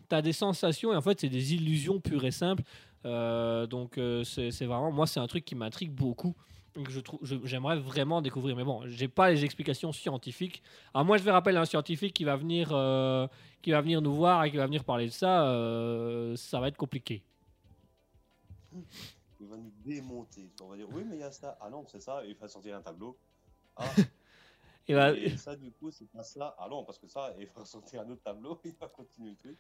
tu as des sensations, et en fait, c'est des illusions pures et simples. Euh, donc, euh, c'est vraiment, moi, c'est un truc qui m'intrigue beaucoup. Que je trouve, j'aimerais vraiment découvrir. Mais bon, j'ai pas les explications scientifiques. Alors moi, je vais rappeler un scientifique qui va venir, euh, qui va venir nous voir et qui va venir parler de ça. euh, ça va être compliqué. il va nous démonter. On va dire, oui, mais il y a ça. Ah non, c'est ça. Et il va sortir un tableau. Ah, Et bah, et ça, du coup, c'est pas ça. Ah non, parce que ça, il va sortir un autre tableau. Il va continuer le truc.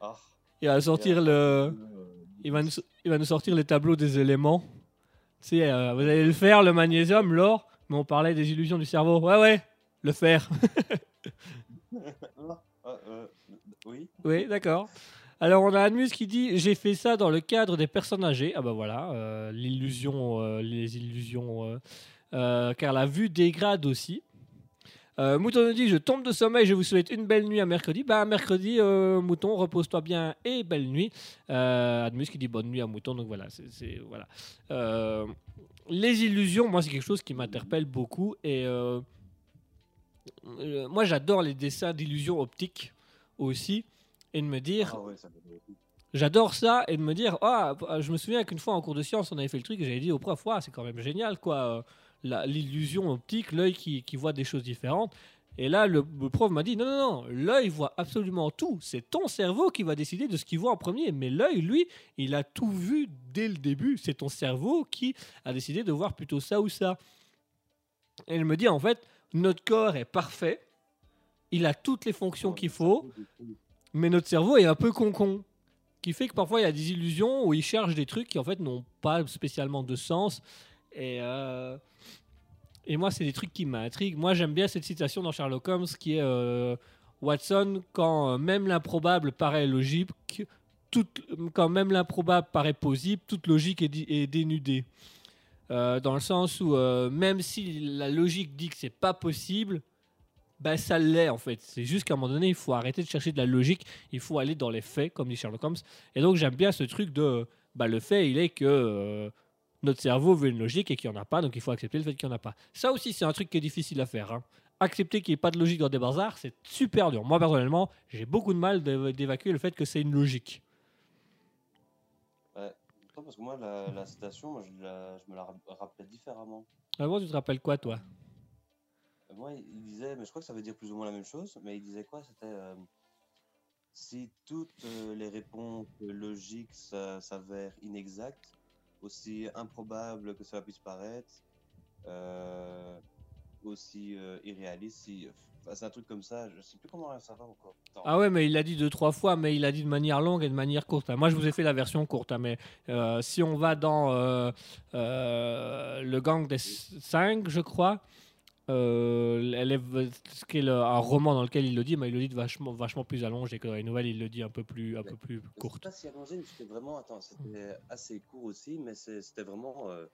Ah. il va sortir le. Euh, Il va, nous, il va nous sortir les tableaux des éléments. Sais, euh, vous allez le faire, le magnésium, l'or, mais on parlait des illusions du cerveau. Ouais, ouais, le fer. Ah, euh, oui. oui, d'accord. Alors, on a Admus qui dit J'ai fait ça dans le cadre des personnes âgées. Ah, bah voilà, euh, l'illusion, euh, les illusions. euh, car la vue dégrade aussi. Euh, Mouton nous dit Je tombe de sommeil, je vous souhaite une belle nuit à mercredi. Bah, à mercredi, euh, Mouton, repose-toi bien et belle nuit. Euh, Admus qui dit bonne nuit à Mouton, donc voilà. c'est c'est- voilà. Euh, les illusions, moi, c'est quelque chose qui m'interpelle beaucoup. Et euh, euh, moi, j'adore les dessins d'illusions optiques aussi. Et de me dire, Ah ouais, ça fait beaucoup. J'adore ça et de me dire, ah, je me souviens qu'une fois en cours de sciences, on avait fait le truc et j'avais dit au prof, Ouah, c'est quand même génial, quoi, euh, l'illusion optique, l'œil qui, voit des choses différentes. Et là, le, prof m'a dit, non, non, non, l'œil voit absolument tout. C'est ton cerveau qui va décider de ce qu'il voit en premier. Mais l'œil, lui, il a tout vu dès le début. C'est ton cerveau qui a décidé de voir plutôt ça ou ça. Et elle me dit, en fait, notre corps est parfait. Il a toutes les fonctions qu'il faut mais notre cerveau est un peu con-con. Qui fait que parfois il y a des illusions où il cherche des trucs qui en fait n'ont pas spécialement de sens. Et, euh, et moi, c'est des trucs qui m'intriguent. Moi, j'aime bien cette citation dans Sherlock Holmes qui est euh, Watson, quand euh, même l'improbable paraît logique, quand même l'improbable paraît possible, toute logique est, dénudée. Dans le sens où même si la logique dit que c'est pas possible, ben ça l'est en fait. C'est juste qu'à un moment donné, il faut arrêter de chercher de la logique, il faut aller dans les faits, comme dit Sherlock Holmes. Et donc j'aime bien ce truc de, bah, le fait, il est que notre cerveau veut une logique et qu'il n'y en a pas, donc il faut accepter le fait qu'il n'y en a pas. Ça aussi, c'est un truc qui est difficile à faire. hein. Accepter qu'il n'y ait pas de logique dans des bazars, c'est super dur. Moi, personnellement, j'ai beaucoup de mal d'év- d'évacuer le fait que c'est une logique. Toi, parce que moi, la, la citation, moi, je, la- je me la rap- rappelais différemment. Avant, tu te rappelles quoi, toi? Euh, Moi, il disait, mais je crois que ça veut dire plus ou moins la même chose, mais il disait quoi? C'était euh, si toutes euh, les réponses logiques s'a- s'avèrent inexactes, aussi improbable que cela puisse paraître, euh, aussi euh, irréaliste, si, enfin, c'est un truc comme ça, je sais plus comment ça va encore. Ah ouais, mais il l'a dit deux, trois fois, mais il l'a dit de manière longue et de manière courte. Moi, je vous ai fait la version courte, hein, mais euh, si on va dans le gang des cinq, je crois, euh, elle est, ce qui est le- un roman dans lequel il le dit, mais il le dit vachement, vachement plus allongé que dans les nouvelles, il le dit un peu plus, un peu plus courte. pas si allongé, mais c'était vraiment, attends, c'était assez court aussi, mais c'était vraiment, euh,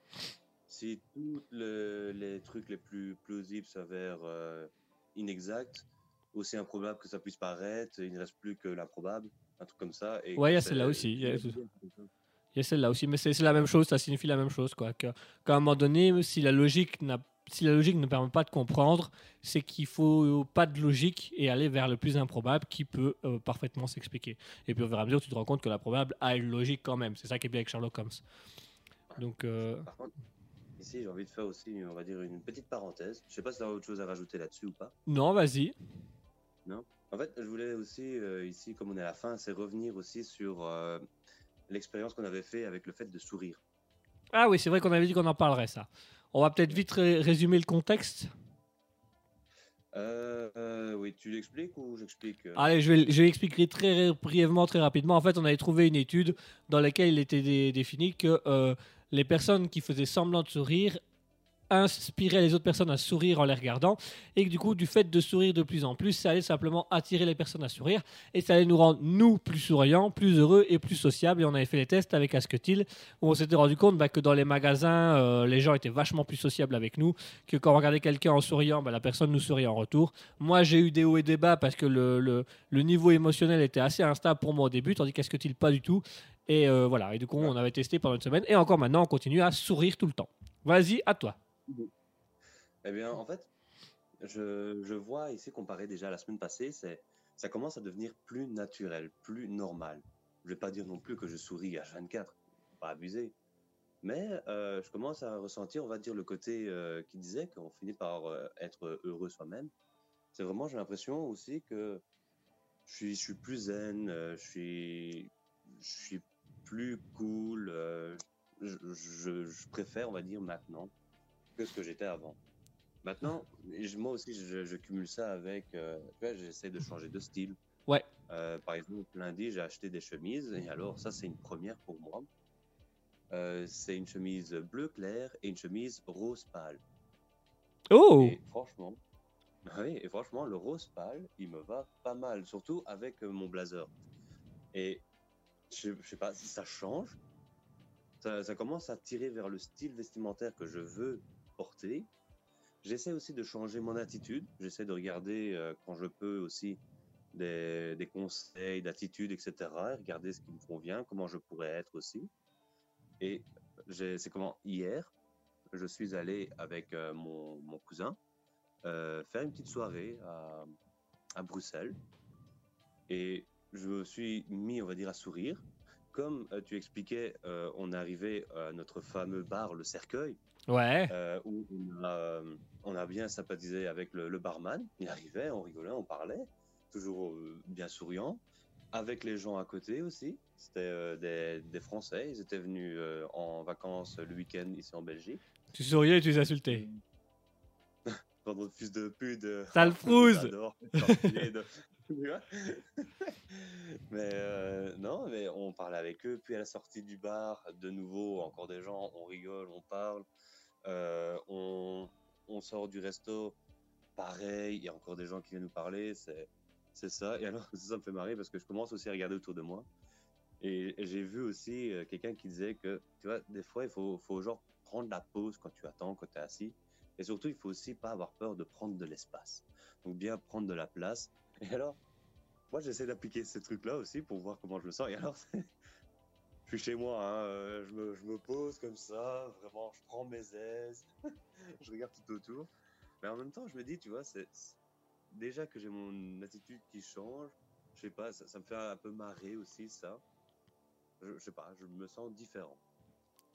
si tous le- les trucs les plus plausibles s'avèrent euh, inexacts, aussi improbable que ça puisse paraître, il ne reste plus que l'improbable, un truc comme ça. Et Ouais, il y a celle-là aussi, il y a- Il y a celle-là aussi, mais c'est la même chose, ça signifie la même chose. Qu'à un moment donné, si la logique n'a si la logique ne permet pas de comprendre, c'est qu'il faut pas de logique et aller vers le plus improbable qui peut euh, parfaitement s'expliquer. Et puis au fur et à mesure, tu te rends compte que l'improbable a une logique quand même. C'est ça qui est bien avec Sherlock Holmes. Donc, euh, Par contre, ici, j'ai envie de faire aussi, on va dire, une petite parenthèse. Je sais pas si tu as autre chose à rajouter là-dessus ou pas. non, vas-y. En fait, je voulais aussi, euh, ici, comme on est à la fin, c'est revenir aussi sur l'expérience qu'on avait fait avec le fait de sourire. Ah oui, c'est vrai qu'on avait dit qu'on en parlerait, ça. On va peut-être vite ré- résumer le contexte. Euh, euh, oui, tu l'expliques ou j'explique euh? Allez, je vais, je très brièvement, très rapidement. En fait, on avait trouvé une étude dans laquelle il était dé- défini que les personnes qui faisaient semblant de sourire inspiraient les autres personnes à sourire en les regardant et que du coup, du fait de sourire de plus en plus, ça allait simplement attirer les personnes à sourire et ça allait nous rendre, nous, plus souriants, plus heureux et plus sociables. Et on avait fait les tests avec Asketil où on s'était rendu compte bah, que dans les magasins, euh, les gens étaient vachement plus sociables avec nous, que quand on regardait quelqu'un en souriant, bah, la personne nous souriait en retour. Moi, j'ai eu des hauts et des bas parce que le niveau émotionnel était assez instable pour moi au début, tandis qu'Asketil pas du tout. Et euh, voilà, et du coup, on avait testé pendant une semaine et encore maintenant, on continue à sourire tout le temps. Vas-y, à toi. Eh bien, en fait, je, je vois ici, comparé déjà à la semaine passée, c'est, ça commence à devenir plus naturel, plus normal. Je vais pas dire non plus que je souris à 24, faut pas abuser. Mais euh, je commence à ressentir, on va dire, le côté euh, qui disait qu'on finit par euh, être heureux soi-même. C'est vraiment, j'ai l'impression aussi que je suis, plus zen, euh, je suis, je suis plus cool. je préfère, on va dire, maintenant que ce que j'étais avant. Maintenant, je- moi aussi, je, je cumule ça avec, euh, j'essaie de changer de style. Ouais. Euh, par exemple, lundi, j'ai acheté des chemises, et alors ça, c'est une première pour moi. Euh, c'est une chemise bleu clair et une chemise rose pâle. Oh Et franchement, oui, et franchement, le rose pâle, il me va pas mal, surtout avec mon blazer. Et je, je sais pas si ça change. Ça, ça commence à tirer vers le style vestimentaire que je veux J'essaie aussi de changer mon attitude. J'essaie de regarder euh, quand je peux aussi des, des conseils d'attitude, etc. Et regarder ce qui me convient, comment je pourrais être aussi. Et c'est comment hier, je suis allé avec euh, mon, mon cousin euh, faire une petite soirée à, à Bruxelles. Et je me suis mis, on va dire, à sourire. Comme tu expliquais, on est arrivé à notre fameux bar, le Cercueil, Ouais. euh, où on a, euh, on a bien sympathisé avec le, le barman. Il arrivait, on rigolait, on parlait, toujours euh, bien souriant. Avec les gens à côté aussi. C'était euh, des, des Français. Ils étaient venus euh, en vacances le week-end ici en Belgique. Tu souriais et tu les insultais. Pendant le fils de pute. Sale frouze. mais euh, non, mais on parlait avec eux. Puis à la sortie du bar, de nouveau, encore des gens, on rigole, on parle. Euh, on, sort du resto, pareil, il y a encore des gens qui viennent nous parler. C'est, ça. Et alors, ça me fait marrer parce que je commence aussi à regarder autour de moi. Et, j'ai vu aussi euh, quelqu'un qui disait que, tu vois, des fois, il faut, genre prendre la pause quand tu attends, quand tu es assis. Et surtout, il faut aussi pas avoir peur de prendre de l'espace. Donc, bien prendre de la place. Et alors, moi, j'essaie d'appliquer ce truc-là aussi pour voir comment je me sens. Et alors, je suis chez moi, hein, euh, je, me, je me pose comme ça, vraiment, je prends mes aises, je regarde tout autour. Mais en même temps, je me dis, tu vois, c'est déjà que j'ai mon attitude qui change. Je sais pas, ça, me fait un peu marrer aussi, ça. Je, sais pas, je me sens différent.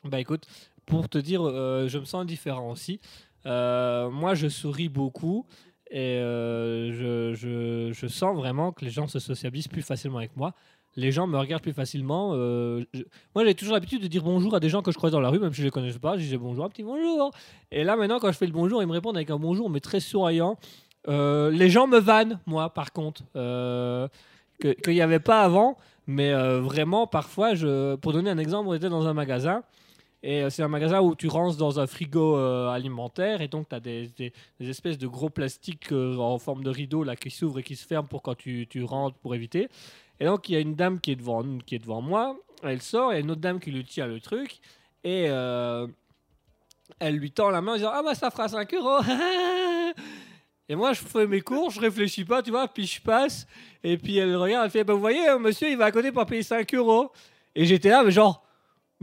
Bah écoute, pour te dire, euh, je me sens différent aussi. Euh, moi, je souris beaucoup et je, je- je sens vraiment que les gens se sociabilisent plus facilement avec moi. Les gens me regardent plus facilement. euh, Moi, j'ai toujours l'habitude de dire bonjour à des gens que je croise dans la rue, même si je les connais pas. Je disais bonjour, un petit bonjour. Et là, maintenant, quand je fais le bonjour, ils me répondent avec un bonjour, mais très souriant. Euh, les gens me vannent, moi, par contre, euh, qu'il n'y avait pas avant. Mais euh, vraiment, parfois, je, pour donner un exemple, on était dans un magasin. Et c'est un magasin où tu ranges dans un frigo alimentaire et donc tu as des, des- espèces de gros plastiques en forme de rideau là, qui s'ouvrent et qui se ferment pour quand tu, tu rentres pour éviter. Et donc il y a une dame qui est devant, qui est devant moi, elle sort, et une autre dame qui lui tient le truc et euh, elle lui tend la main en disant Ah bah ça fera 5 euros Et moi je fais mes courses, je réfléchis pas, tu vois, puis je passe et puis elle regarde, elle fait Bah vous voyez, euh, monsieur il va à côté pour payer 5 euros. Et j'étais là, mais genre.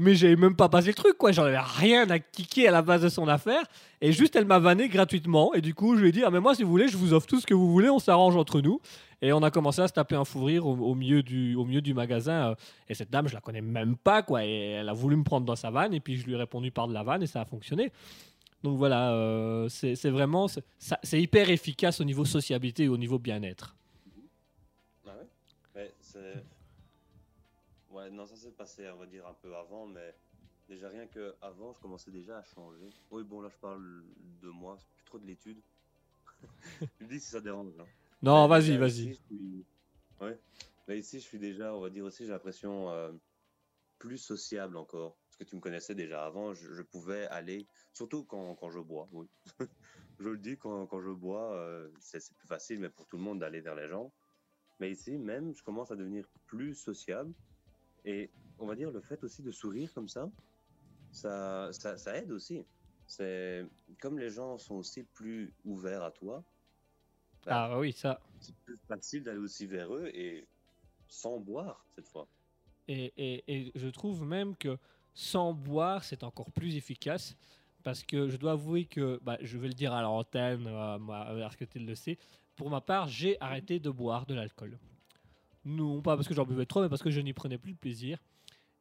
Mais j'avais même pas passé le truc, quoi. J'en avais rien à kicker à la base de son affaire. Et juste, elle m'a vanné gratuitement. Et du coup, je lui ai dit, ah, mais moi, si vous voulez, je vous offre tout ce que vous voulez, on s'arrange entre nous. Et on a commencé à se taper un fou rire au, milieu, du, au milieu du magasin. euh, Et cette dame, je la connais même pas, quoi. Et elle a voulu me prendre dans sa vanne. Et puis, je lui ai répondu par de la vanne et ça a fonctionné. Donc voilà, euh, c'est vraiment. C'est hyper efficace au niveau sociabilité et au niveau bien-être. Ouais, non, ça s'est passé, on va dire, un peu avant, mais déjà rien que avant, je commençais déjà à changer. Oui, bon, là, je parle de moi, c'est plus trop de l'étude. tu me dis si ça dérange. hein. Non, vas-y, vas-y. je suis- Ouais. Mais ici, je suis déjà, on va dire aussi, j'ai l'impression euh, plus sociable encore. Parce que tu me connaissais déjà avant, je, je pouvais aller, surtout quand, quand je bois, oui. je le dis, quand, quand je bois, euh, c'est c'est plus facile, mais pour tout le monde, d'aller vers les gens. Mais ici, même, je commence à devenir plus sociable. Et on va dire, le fait aussi de sourire comme ça, ça, ça, ça aide aussi. C'est comme les gens sont aussi plus ouverts à toi, Ah oui, ça. c'est plus facile d'aller aussi vers eux et sans boire cette fois. Et, et- et je trouve même que sans boire, c'est encore plus efficace. Parce que je dois avouer que, bah, je vais le dire à l'antenne, parce que tu le sais, pour ma part, j'ai arrêté de boire de l'alcool. Non pas parce que j'en buvais trop, mais parce que je n'y prenais plus de plaisir.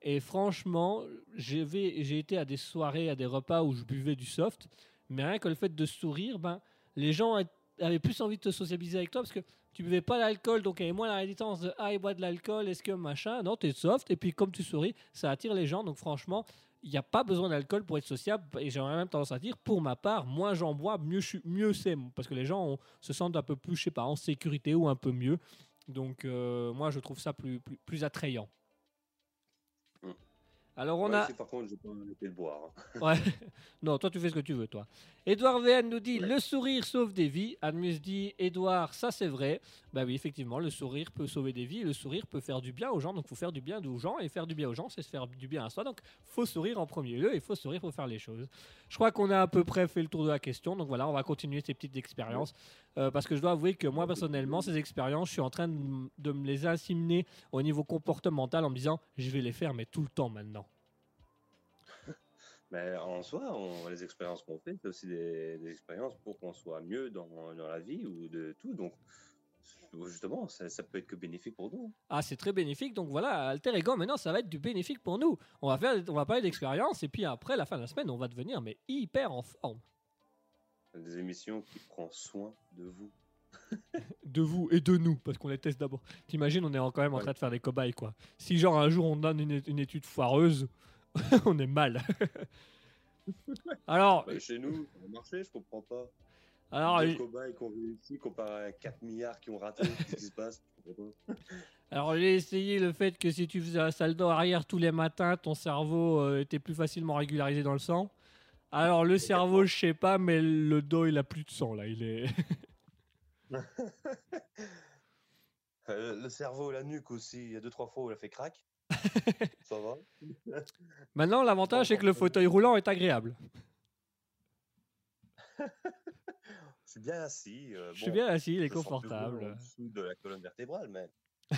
Et franchement, j'ai été à des soirées, à des repas où je buvais du soft, mais rien que le fait de sourire, ben, les gens avaient plus envie de te sociabiliser avec toi parce que tu buvais pas d'alcool, donc il y avait moins la résistance de ah, il boit de l'alcool, est-ce que machin? Non, tu es soft, et puis comme tu souris, ça attire les gens. Donc franchement, il n'y a pas besoin d'alcool pour être sociable. Et j'aurais même tendance à dire, pour ma part, moins j'en bois, mieux, c'est. Parce que les gens se sentent un peu plus, je sais pas, en sécurité ou un peu mieux. Donc, euh, moi, je trouve ça plus, plus, plus attrayant. Mm. Alors, on Ouais, a. par contre, j'ai pas arrêté de boire. hein. Ouais. Non, toi, tu fais ce que tu veux, toi. Edouard VN nous dit Ouais. Le sourire sauve des vies. Admus dit Edouard, ça c'est vrai. Bah oui, effectivement, le sourire peut sauver des vies. Le sourire peut faire du bien aux gens. Donc, faut faire du bien aux gens. Et faire du bien aux gens, c'est se faire du bien à soi. Donc, faut sourire en premier lieu. Et faut sourire pour faire les choses. Je crois qu'on a à peu près fait le tour de la question. Donc, voilà, on va continuer ces petites expériences. Euh, parce que je dois avouer que moi, personnellement, ces expériences, je suis en train de, me les assimiler au niveau comportemental en me disant Je vais les faire, mais tout le temps maintenant. Mais en soi, les expériences qu'on fait, c'est aussi des, des expériences pour qu'on soit mieux dans, dans la vie ou de tout. Donc, justement, ça, ça peut être que bénéfique pour nous. Ah, c'est très bénéfique. Donc voilà, Alter Ego, maintenant, ça va être du bénéfique pour nous. On va, faire, on va parler d'expérience et puis après, la fin de la semaine, on va devenir mais hyper en forme. Des émissions qui prennent soin de vous. De vous et de nous, parce qu'on les teste d'abord. T'imagines, on est quand même en Ouais. train de faire des cobayes, quoi. Si, genre, un jour, on donne une, une étude foireuse, on est mal. alors, Bah, chez nous, ça a marché, je comprends pas. Alors, Deux cobayes qui ont réussi comparé à 4 milliards qui ont raté. Qu'est-ce qui se passe alors j'ai essayé le fait que si tu faisais un salto arrière tous les matins, ton cerveau euh, était plus facilement régularisé dans le sang. Alors, le cerveau, je sais pas, mais le dos, il a plus de sang, là. Il est. Euh, le cerveau, la nuque aussi, il y a deux trois fois où il a fait crack. ça va Maintenant, l'avantage, c'est que le fauteuil roulant est agréable. Je suis bien assis. euh, Je suis bon, bien assis, il est confortable. En dessous de la colonne vertébrale, mais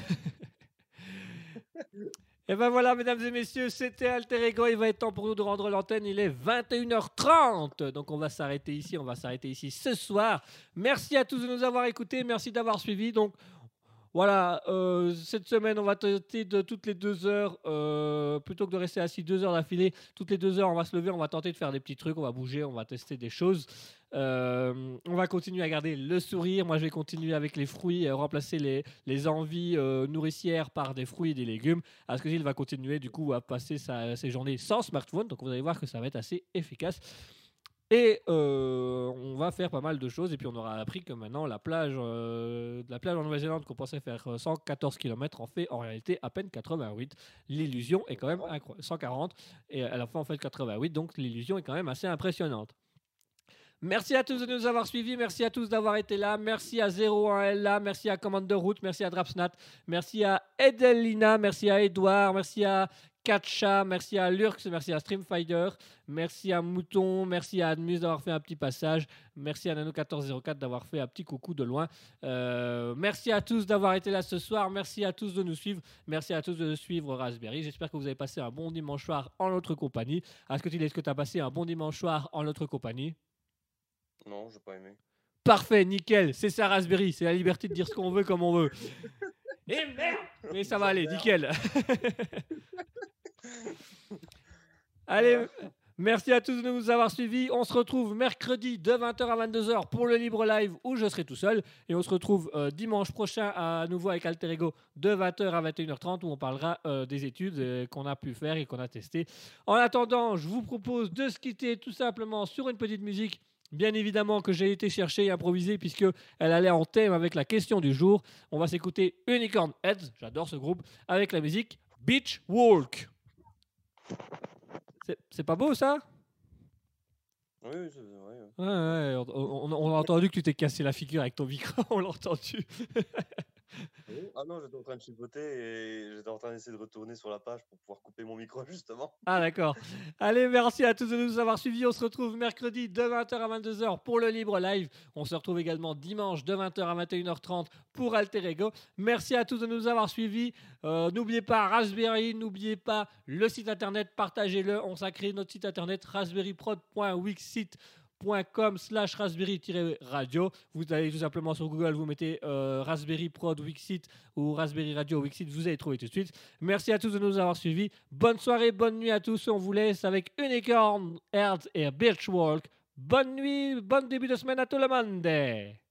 Et ben voilà, mesdames et messieurs, c'était Alter Ego. Il va être temps pour nous de rendre l'antenne. Il est 21h30. Donc on va s'arrêter ici. On va s'arrêter ici ce soir. Merci à tous de nous avoir écoutés. Merci d'avoir suivi. Donc voilà, euh, cette semaine, on va tenter de toutes les deux heures, euh, plutôt que de rester assis deux heures d'affilée, toutes les deux heures, on va se lever, on va tenter de faire des petits trucs, on va bouger, on va tester des choses. Euh, on va continuer à garder le sourire. Moi, je vais continuer avec les fruits, euh, remplacer les, les envies nourricières par des fruits et des légumes. Askesil va continuer du coup à passer sa- ses journées sans smartphone. Donc vous allez voir que ça va être assez efficace. Et euh, on va faire pas mal de choses. Et puis on aura appris que maintenant la plage, euh, la plage en Nouvelle-Zélande qu'on pensait faire euh, 114 km en fait en réalité à peine 88. L'illusion est quand même incroyable. 140 et à la fin en fait 88. Donc l'illusion est quand même assez impressionnante. Merci à tous de nous avoir suivis, merci à tous d'avoir été là, merci à 01LA, merci à Commander Route, merci à Drapsnat, merci à Edelina, merci à Edouard, merci à Katcha, merci à Lurx, merci à Streamfighter, merci à Mouton, merci à Admus d'avoir fait un petit passage, merci à Nano1404 d'avoir fait un petit coucou de loin. Euh, merci à tous d'avoir été là ce soir, merci à tous de nous suivre, merci à tous de suivre Raspberry. J'espère que vous avez passé un bon dimanche soir en notre compagnie. Est-ce que tu est-ce que tu as passé un bon dimanche soir en notre compagnie? Non, j'ai pas aimé. Parfait, nickel, c'est ça Raspberry, c'est la liberté de dire ce qu'on veut comme on veut. Et merde Mais ça va aller, nickel. Allez, merci à tous de nous avoir suivis. On se retrouve mercredi de 20h à 22h pour le libre live où je serai tout seul. Et on se retrouve euh, dimanche prochain à nouveau avec Alter Ego de 20h à 21h30 où on parlera euh, des études euh, qu'on a pu faire et qu'on a testées. En attendant, je vous propose de se quitter tout simplement sur une petite musique. Bien évidemment que j'ai été chercher et improviser puisque elle allait en thème avec la question du jour. On va s'écouter Unicorn Heads, j'adore ce groupe, avec la musique Beach Walk. C'est- pas beau ça? Oui, oui, c'est vrai. ouais. Ouais, ouais, on, on- on a entendu que tu t'es cassé la figure avec ton micro, on l'a entendu. Ah non, j'étais en train de chipoter et j'étais en train d'essayer de retourner sur la page pour pouvoir couper mon micro, justement. Ah d'accord. Allez, merci à tous de nous avoir suivis. On se retrouve mercredi de 20h à 22h pour le libre live. On se retrouve également dimanche de 20h à 21h30 pour Alter Ego. Merci à tous de nous avoir suivis. Euh, n'oubliez pas Raspberry, n'oubliez pas le site internet, partagez-le. On créé notre site internet raspberryprod.wixsite.com slash raspberry-radio. Vous allez tout simplement sur Google, vous mettez euh, Raspberry Prod Wixit ou Raspberry Radio Wixit, vous allez trouver tout de suite. Merci à tous de nous avoir suivis. Bonne soirée, bonne nuit à tous. On vous laisse avec Unicorn, Hertz et Birchwalk. Bonne nuit, bon début de semaine à tout le monde.